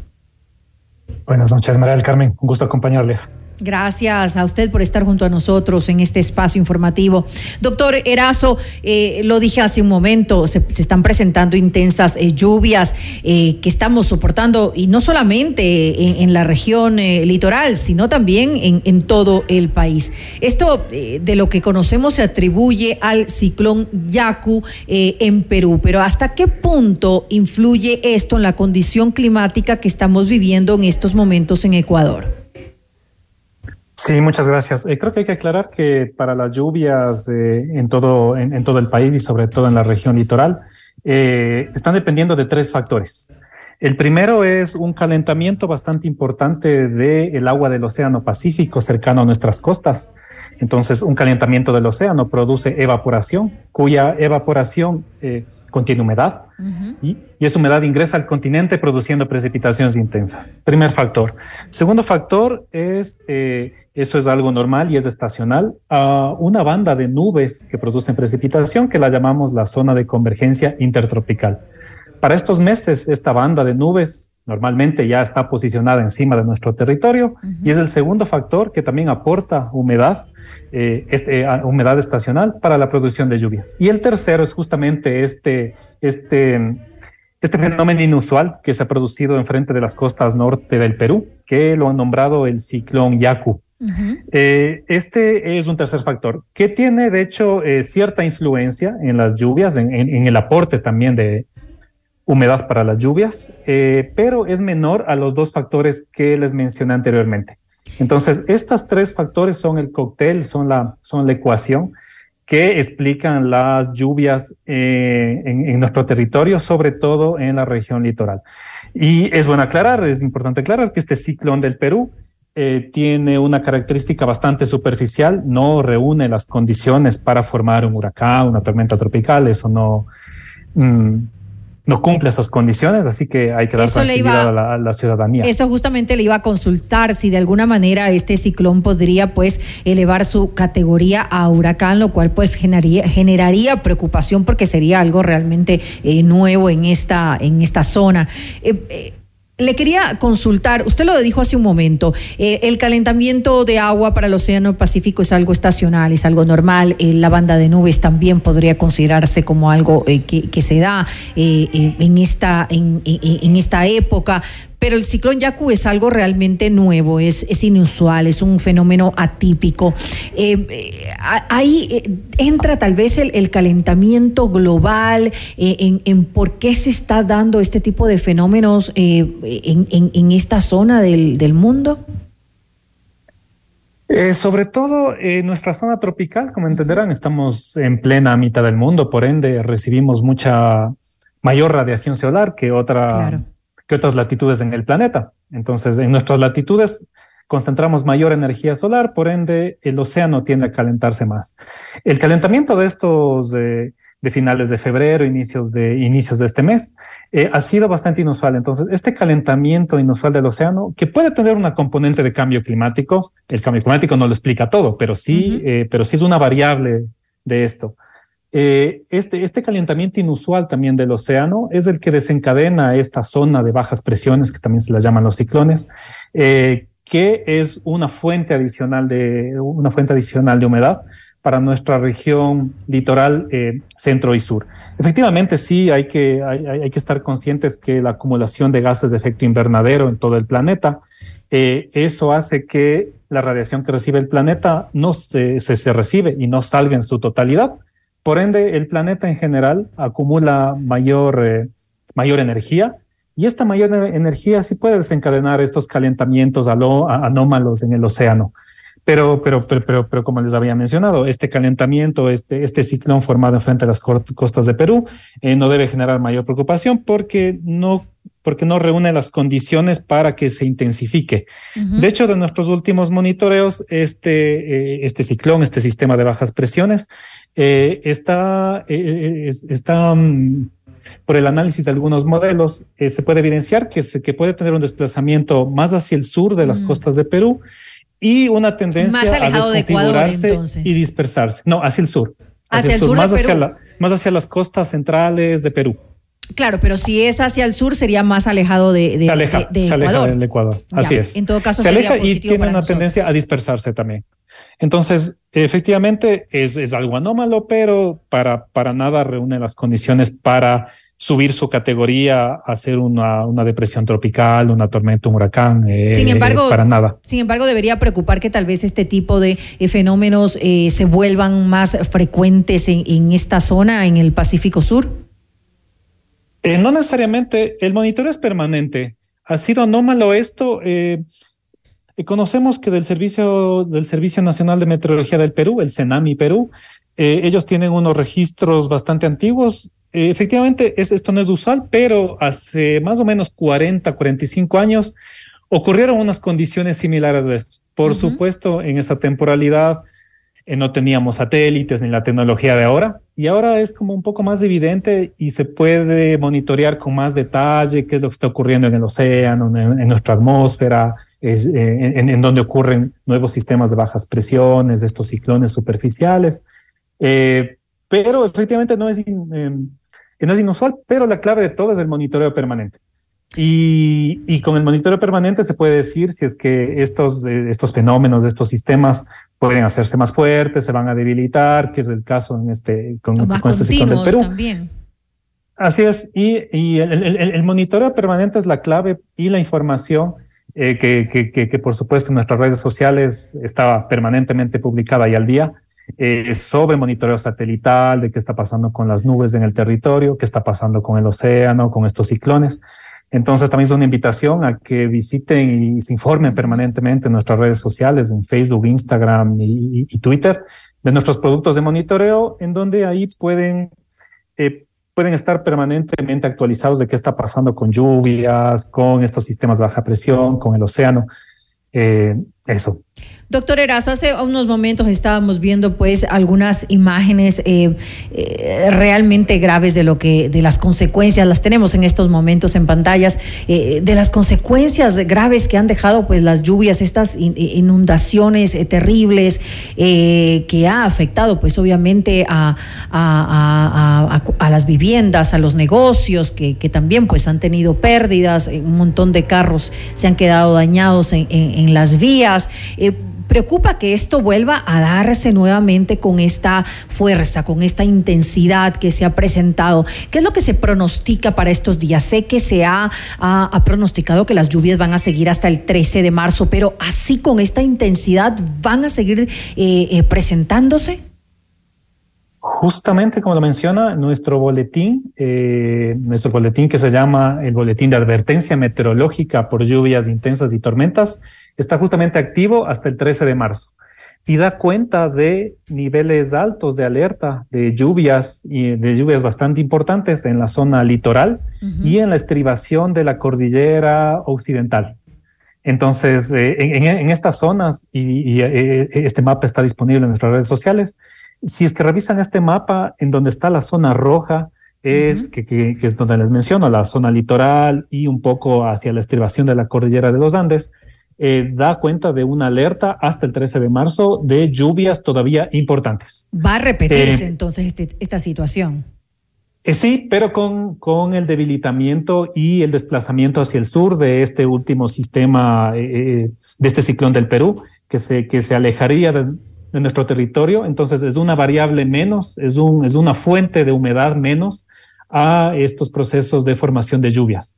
Buenas noches, María del Carmen. Un gusto acompañarles.
Gracias a usted por estar junto a nosotros en este espacio informativo. Doctor Erazo, eh, lo dije hace un momento, se, están presentando intensas eh, lluvias eh, que estamos soportando y no solamente en, la región litoral, sino también en, en, todo el país. Esto de lo que conocemos se atribuye al ciclón Yaku en Perú, pero ¿hasta qué punto influye esto en la condición climática que estamos viviendo en estos momentos en Ecuador?
Sí, muchas gracias. Eh, creo que hay que aclarar que para las lluvias eh, en, todo, el país y sobre todo en la región litoral, eh, están dependiendo de tres factores. El primero es un calentamiento bastante importante del agua del Océano Pacífico cercano a nuestras costas. Entonces, un calentamiento del océano produce evaporación, cuya evaporación contiene humedad y, esa humedad ingresa al continente produciendo precipitaciones intensas. Primer factor. Segundo factor es, eh, eso es algo normal y es estacional, a una banda de nubes que producen precipitación que la llamamos la zona de convergencia intertropical. Para estos meses, esta banda de nubes normalmente ya está posicionada encima de nuestro territorio y es el segundo factor que también aporta humedad, eh, este, humedad estacional para la producción de lluvias. Y el tercero es justamente este, este, este fenómeno inusual que se ha producido enfrente de las costas norte del Perú, que lo han nombrado el ciclón Yaku. Eh, este es un tercer factor que tiene, de hecho, eh, cierta influencia en las lluvias, en, el aporte también de, humedad para las lluvias, eh, pero es menor a los dos factores que les mencioné anteriormente. Entonces, estos tres factores son el cóctel, son la, son la ecuación que explican las lluvias eh, en, nuestro territorio, sobre todo en la región litoral. Y es bueno aclarar, es importante aclarar que este ciclón del Perú eh, tiene una característica bastante superficial, no reúne las condiciones para formar un huracán, una tormenta tropical, eso no, mm, no cumple esas condiciones, así que hay que dar tranquilidad a, la, ciudadanía.
Eso justamente le iba a consultar si de alguna manera este ciclón podría pues elevar su categoría a huracán, lo cual pues generaría, generaría preocupación porque sería algo realmente eh, nuevo en esta, en esta zona. Eh, eh, le quería consultar, usted lo dijo hace un momento, eh, el calentamiento de agua para el Océano Pacífico es algo estacional, es algo normal, eh, la banda de nubes también podría considerarse como algo eh, que, se da en, esta, en, en esta época, pero el ciclón Yaku es algo realmente nuevo, es, es inusual, es un fenómeno atípico. Eh, eh, ahí eh, entra tal vez el, calentamiento global en, por qué se está dando este tipo de fenómenos en, esta zona del, mundo.
sobre todo en nuestra zona tropical, como entenderán, estamos en plena mitad del mundo, por ende recibimos mucha mayor radiación solar que otra que otras latitudes en el planeta. Entonces, en nuestras latitudes concentramos mayor energía solar, por ende, el océano tiende a calentarse más. El calentamiento de estos de finales de febrero, inicios de, inicios de este mes, eh, ha sido bastante inusual. Entonces, este calentamiento inusual del océano, que puede tener una componente de cambio climático, el cambio climático no lo explica todo, pero sí, eh, pero sí es una variable de esto. Eh, este, este calentamiento inusual también del océano es el que desencadena esta zona de bajas presiones, que también se la llaman los ciclones, eh, que es una fuente adicional de, una fuente adicional de humedad para nuestra región litoral eh, centro y sur. Efectivamente, sí, hay que, hay, que estar conscientes que la acumulación de gases de efecto invernadero en todo el planeta, eso hace que la radiación que recibe el planeta no se, se recibe y no salga en su totalidad, por ende, el planeta en general acumula mayor, eh, mayor energía y esta mayor energía sí puede desencadenar estos calentamientos anómalos en el océano. Pero, pero, pero, pero, como les había mencionado, este calentamiento, este, este ciclón formado frente a las costas de Perú, eh, no debe generar mayor preocupación porque no, porque no reúne las condiciones para que se intensifique. De hecho, de nuestros últimos monitoreos, este, eh, este ciclón, este sistema de bajas presiones, eh, está, está mm, por el análisis de algunos modelos, se puede evidenciar que, se, que puede tener un desplazamiento más hacia el sur de las mm. costas de Perú y una tendencia
más alejado a de Ecuador,
y dispersarse. No, hacia el sur. Hacia, el sur, más, hacia la, más hacia las costas centrales de Perú.
Claro, pero si es hacia el sur sería más alejado de, de,
se aleja,
de,
se aleja
Ecuador.
del Ecuador. Así
Ya,
es.
En todo caso,
se
sería
aleja y tiene una
nosotros.
tendencia a dispersarse también. Entonces, efectivamente, es, es algo anómalo, pero para, para nada reúne las condiciones para subir su categoría a ser una, una depresión tropical, una tormenta, un huracán. eh,
Sin embargo,
para nada.
Sin embargo, debería preocupar que tal vez este tipo de eh, fenómenos eh, se vuelvan más frecuentes en, en esta zona, en el Pacífico Sur.
Eh, no necesariamente, el monitoreo es permanente. Ha sido anómalo esto. eh, eh, conocemos que del Servicio, del Servicio Nacional de Meteorología del Perú, el CENAMI Perú, eh, ellos tienen unos registros bastante antiguos. Eh, efectivamente, es, esto no es usual, pero hace más o menos 40, 45 años ocurrieron unas condiciones similares a esto. Por supuesto, en esa temporalidad eh, no teníamos satélites ni la tecnología de ahora, y ahora es como un poco más evidente y se puede monitorear con más detalle qué es lo que está ocurriendo en el océano, en, nuestra atmósfera, eh, en, en donde ocurren nuevos sistemas de bajas presiones, estos ciclones superficiales. Eh, pero efectivamente no es, no es inusual, pero la clave de todo es el monitoreo permanente. Y, y con el monitoreo permanente se puede decir si es que estos, eh, estos fenómenos, estos sistemas pueden hacerse más fuertes, se van a debilitar, que es el caso en este, con, con este ciclón del Perú.
también.
Así es, y, y el, el- el- el monitoreo permanente es la clave y la información eh, que, que, que, que, por supuesto en nuestras redes sociales estaba permanentemente publicada y al día eh, sobre monitoreo satelital, de qué está pasando con las nubes en el territorio, qué está pasando con el océano, con estos ciclones. Entonces también es una invitación a que visiten y se informen permanentemente en nuestras redes sociales, en Facebook, Instagram y, y- y Twitter, de nuestros productos de monitoreo, en donde ahí pueden eh, pueden estar permanentemente actualizados de qué está pasando con lluvias, con estos sistemas de baja presión, con el océano. Eh, eso.
Doctor Erazo, hace unos momentos estábamos viendo pues algunas imágenes eh, eh, realmente graves de lo que, de las consecuencias, las tenemos en estos momentos en pantallas, eh, de las consecuencias graves que han dejado pues las lluvias, estas in- inundaciones terribles que ha afectado pues obviamente a, las viviendas, a los negocios que, también pues han tenido pérdidas, un montón de carros se han quedado dañados en las vías. Preocupa que esto vuelva a darse nuevamente con esta fuerza, con esta intensidad que se ha presentado. ¿Qué es lo que se pronostica para estos días? Sé que se ha pronosticado que las lluvias van a seguir hasta el 13 de marzo, pero así con esta intensidad van a seguir eh, eh, presentándose.
Justamente como lo menciona, nuestro boletín, eh, nuestro boletín que se llama el Boletín de Advertencia Meteorológica por Lluvias Intensas y Tormentas, está justamente activo hasta el 13 de marzo. Y da cuenta de niveles altos de alerta de lluvias y de lluvias bastante importantes en la zona litoral y en la estribación de la cordillera occidental. Entonces, eh, en, estas zonas, y, y, eh, este mapa está disponible en nuestras redes sociales, si es que revisan este mapa en donde está la zona roja, es que, que- que es donde les menciono, la zona litoral y un poco hacia la estribación de la cordillera de los Andes, eh, da cuenta de una alerta hasta el 13 de marzo de lluvias todavía importantes.
Va a repetirse
Eh,
entonces este- esta situación.
Eh, sí, pero con, con el debilitamiento y el desplazamiento hacia el sur de este último sistema, de este ciclón del Perú, que se, que se alejaría de, de nuestro territorio. Entonces es una variable menos, es, un, es una fuente de humedad menos a estos procesos de formación de lluvias.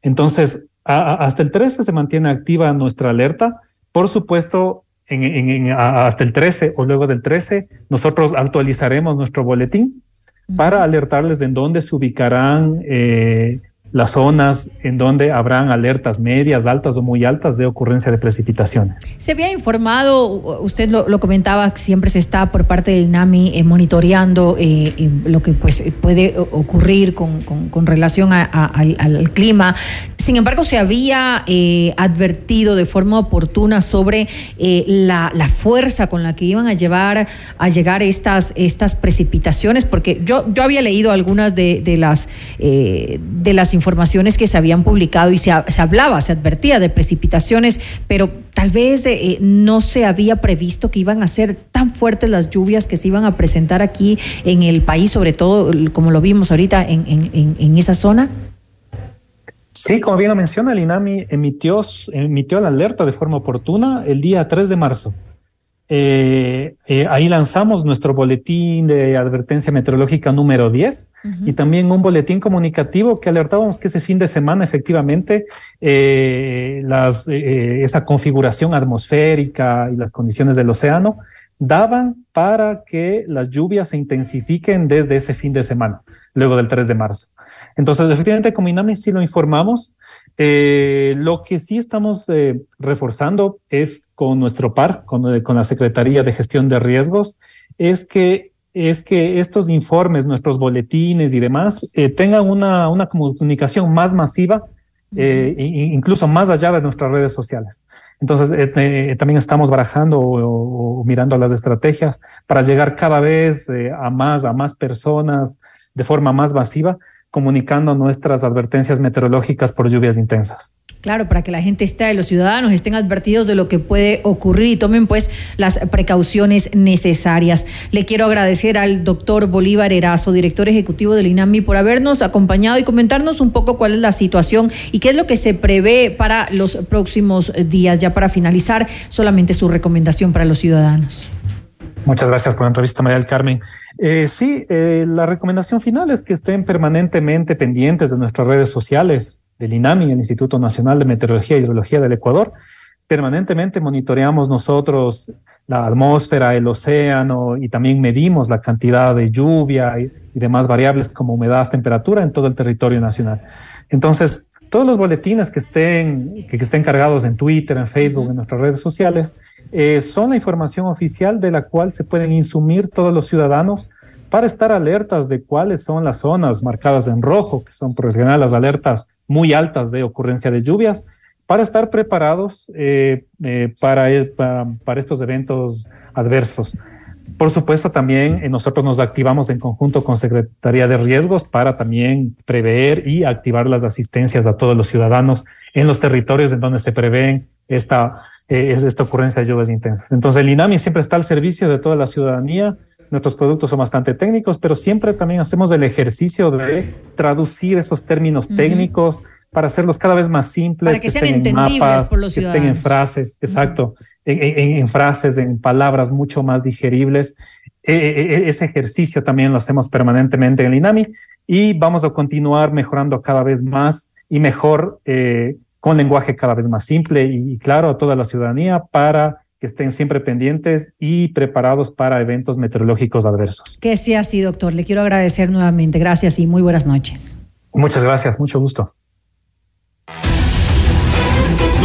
Entonces, a- hasta el 13 se mantiene activa nuestra alerta. Por supuesto, en, en- en- a- hasta el 13 o luego del 13, nosotros actualizaremos nuestro boletín para alertarles de en dónde se ubicarán eh, las zonas en donde habrán alertas medias, altas o muy altas de ocurrencia de precipitaciones.
Se había informado, usted lo, lo comentaba, siempre se está por parte del NAMI eh, monitoreando eh, lo que pues puede ocurrir con, con- relación a- al, al clima. Sin embargo, se había eh, advertido de forma oportuna sobre eh, la, la fuerza con la que iban a llevar a llegar estas, estas precipitaciones, porque yo, yo había leído algunas de, de las, de las informaciones que se habían publicado y se, hablaba, se advertía de precipitaciones, pero tal vez eh, no se había previsto que iban a ser tan fuertes las lluvias que se iban a presentar aquí en el país, sobre todo como lo vimos ahorita en esa zona.
Sí, como bien lo menciona, el INAMI emitió, emitió la alerta de forma oportuna el día 3 de marzo. Eh, eh, ahí lanzamos nuestro boletín de advertencia meteorológica número 10 y también un boletín comunicativo que alertábamos que ese fin de semana efectivamente eh, las, esa configuración atmosférica y las condiciones del océano daban para que las lluvias se intensifiquen desde ese fin de semana, luego del 3 de marzo. Entonces, efectivamente, como INAMI sí lo informamos. Eh, lo que sí estamos eh, reforzando es con nuestro par, con, eh, con, la Secretaría de Gestión de Riesgos, es que, es que estos informes, nuestros boletines y demás, tengan una, una comunicación más masiva, incluso más allá de nuestras redes sociales. Entonces, también estamos barajando o, mirando las estrategias para llegar cada vez a más, a más personas de forma más masiva comunicando nuestras advertencias meteorológicas por lluvias intensas.
Claro, para que la gente esté, los ciudadanos estén advertidos de lo que puede ocurrir y tomen pues las precauciones necesarias. Le quiero agradecer al doctor Bolívar Erazo, director ejecutivo del INAMI, por habernos acompañado y comentarnos un poco cuál es la situación y qué es lo que se prevé para los próximos días. Ya para finalizar, solamente su recomendación para los ciudadanos.
Muchas gracias por la entrevista, María del Carmen. Eh, sí, eh, la recomendación final es que estén permanentemente pendientes de nuestras redes sociales, del INAMI, el Instituto Nacional de Meteorología y Hidrología del Ecuador. Permanentemente monitoreamos nosotros la atmósfera, el océano y también medimos la cantidad de lluvia y, demás variables como humedad, temperatura en todo el territorio nacional. Entonces, todos los boletines que estén, que, estén cargados en Twitter, en Facebook, en nuestras redes sociales, eh, son la información oficial de la cual se pueden insumir todos los ciudadanos para estar alertas de cuáles son las zonas marcadas en rojo, que son por lo general las alertas muy altas de ocurrencia de lluvias, para estar preparados eh, eh, para, para, estos eventos adversos. Por supuesto, también nosotros nos activamos en conjunto con Secretaría de Riesgos para también prever y activar las asistencias a todos los ciudadanos en los territorios en donde se prevén esta eh, es esta ocurrencia de lluvias intensas. Entonces el INAMI siempre está al servicio de toda la ciudadanía. Nuestros productos son bastante técnicos, pero siempre también hacemos el ejercicio de traducir esos términos técnicos para hacerlos cada vez más simples,
para que, sean estén en mapas,
por los que estén en frases, exacto, en, frases, en palabras mucho más digeribles. E, e, e, ese ejercicio también lo hacemos permanentemente en el INAMI y vamos a continuar mejorando cada vez más y mejor eh, con lenguaje cada vez más simple y, claro a toda la ciudadanía para que estén siempre pendientes y preparados para eventos meteorológicos adversos.
Que sea así, doctor. Le quiero agradecer nuevamente. Gracias y muy buenas noches.
Muchas gracias, mucho gusto.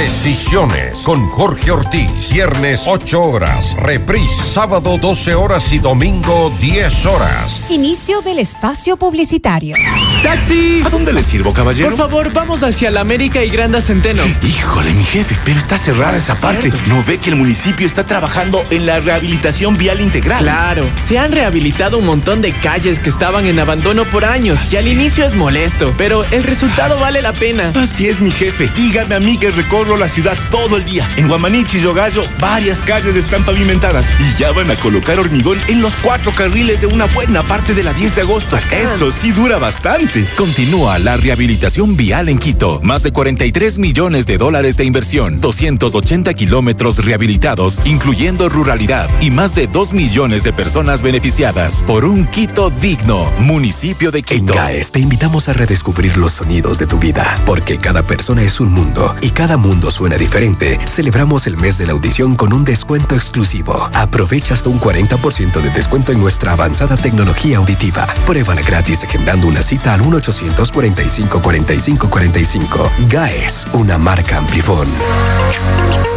Decisiones con Jorge Ortiz. Viernes 8 horas. Reprise sábado 12 horas y domingo 10 horas.
Inicio del espacio publicitario.
¡Taxi!
¿A dónde le sirvo, caballero?
Por favor, vamos hacia la América y Granda Centeno.
Híjole, mi jefe, pero está cerrada esa parte. ¿No ve que el municipio está trabajando en la rehabilitación vial integral?
Claro, se han rehabilitado un montón de calles que estaban en abandono por años y al inicio es molesto, pero el resultado vale la pena.
Así es, mi jefe. Dígame a mí que recorro la ciudad todo el día. En Guamanichi y Yogallo, varias calles están pavimentadas y ya van a colocar hormigón en los cuatro carriles de una buena parte de la 10 de agosto. Eso sí dura bastante.
Continúa la rehabilitación vial en Quito. Más de 43 millones de dólares de inversión, 280 kilómetros rehabilitados, incluyendo ruralidad, y más de 2 millones de personas beneficiadas por un Quito digno, municipio de Quito.
En GAES te invitamos a redescubrir los sonidos de tu vida, porque cada persona es un mundo y cada mundo mundo suena diferente, celebramos el mes de la audición con un descuento exclusivo. Aprovecha hasta un 40% de descuento en nuestra avanzada tecnología auditiva. Pruébala gratis agendando una cita al 1-800-45-45-45. GAES, una marca Amplifón.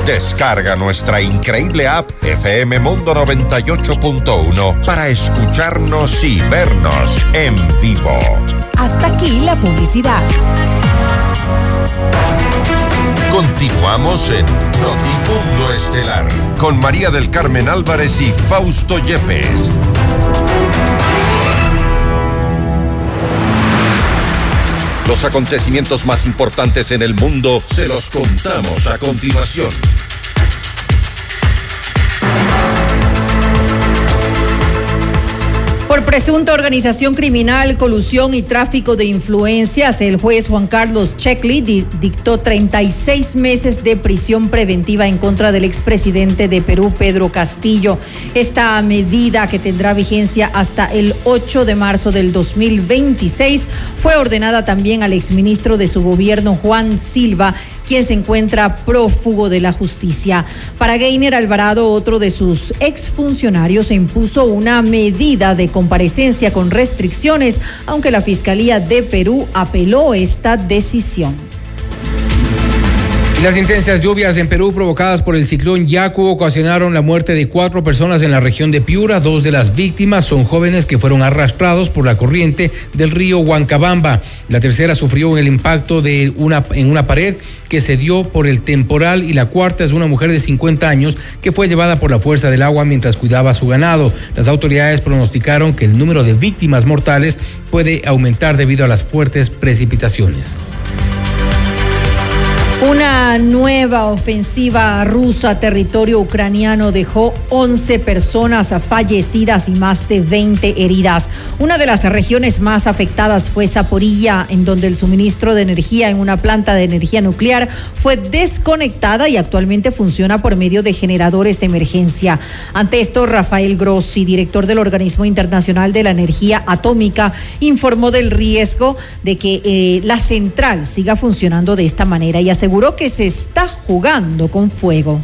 Descarga nuestra increíble app FM Mundo 98.1 para escucharnos y vernos en vivo.
Hasta aquí la publicidad.
Continuamos en Notimundo Estelar con María del Carmen Álvarez y Fausto Yepes. Los acontecimientos más importantes en el mundo se los contamos a continuación.
Por presunta organización criminal, colusión y tráfico de influencias, el juez Juan Carlos Checkley dictó 36 meses de prisión preventiva en contra del expresidente de Perú, Pedro Castillo. Esta medida, que tendrá vigencia hasta el 8 de marzo del 2026, fue ordenada también al exministro de su gobierno, Juan Silva, quien se encuentra prófugo de la justicia. Para Gainer Alvarado, otro de sus exfuncionarios, se impuso una medida de comparecencia con restricciones, aunque la Fiscalía de Perú apeló esta decisión.
Las intensas lluvias en Perú provocadas por el ciclón Yaku ocasionaron la muerte de cuatro personas en la región de Piura. Dos de las víctimas son jóvenes que fueron arrastrados por la corriente del río Huancabamba. La tercera sufrió el impacto de una, en una pared que se dio por el temporal y la cuarta es una mujer de 50 años que fue llevada por la fuerza del agua mientras cuidaba su ganado. Las autoridades pronosticaron que el número de víctimas mortales puede aumentar debido a las fuertes precipitaciones.
Una nueva ofensiva rusa a territorio ucraniano dejó 11 personas fallecidas y más de 20 heridas. Una de las regiones más afectadas fue Zaporilla, en donde el suministro de energía en una planta de energía nuclear fue desconectada y actualmente funciona por medio de generadores de emergencia. Ante esto, Rafael Grossi, director del Organismo Internacional de la Energía Atómica, informó del riesgo de que eh, la central siga funcionando de esta manera y aseguró que se está jugando con fuego.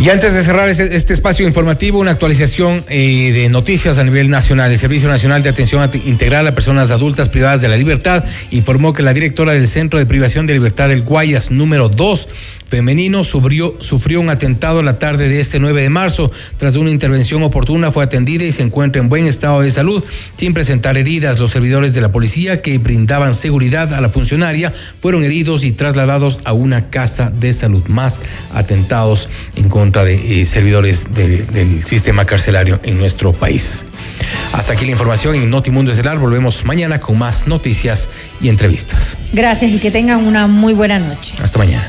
Y antes de cerrar este, este, espacio informativo, una actualización eh, de noticias a nivel nacional. El Servicio Nacional de Atención Integral a Personas Adultas Privadas de la Libertad informó que la directora del Centro de Privación de Libertad del Guayas número 2 femenino sufrió, sufrió un atentado la tarde de este 9 de marzo. Tras una intervención oportuna fue atendida y se encuentra en buen estado de salud, sin presentar heridas. Los servidores de la policía que brindaban seguridad a la funcionaria fueron heridos y trasladados a una casa de salud. Más atentados en contra de eh, servidores del sistema carcelario en nuestro país. Hasta aquí la información en Notimundo Estelar. Volvemos mañana con más noticias y entrevistas.
Gracias y que tengan una muy buena noche.
Hasta mañana.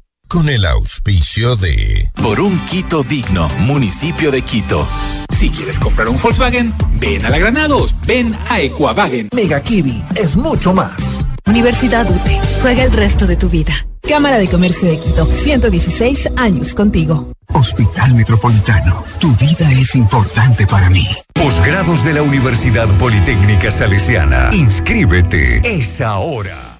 con el auspicio de...
Por un Quito digno, municipio de Quito. Si quieres comprar un Volkswagen, ven a la Granados, ven a Equavagen.
Mega Kiwi es mucho más.
Universidad UTE, juega el resto de tu vida. Cámara de Comercio de Quito, 116 años contigo.
Hospital Metropolitano, tu vida es importante para mí.
Posgrados de la Universidad Politécnica Salesiana. Inscríbete. Es ahora.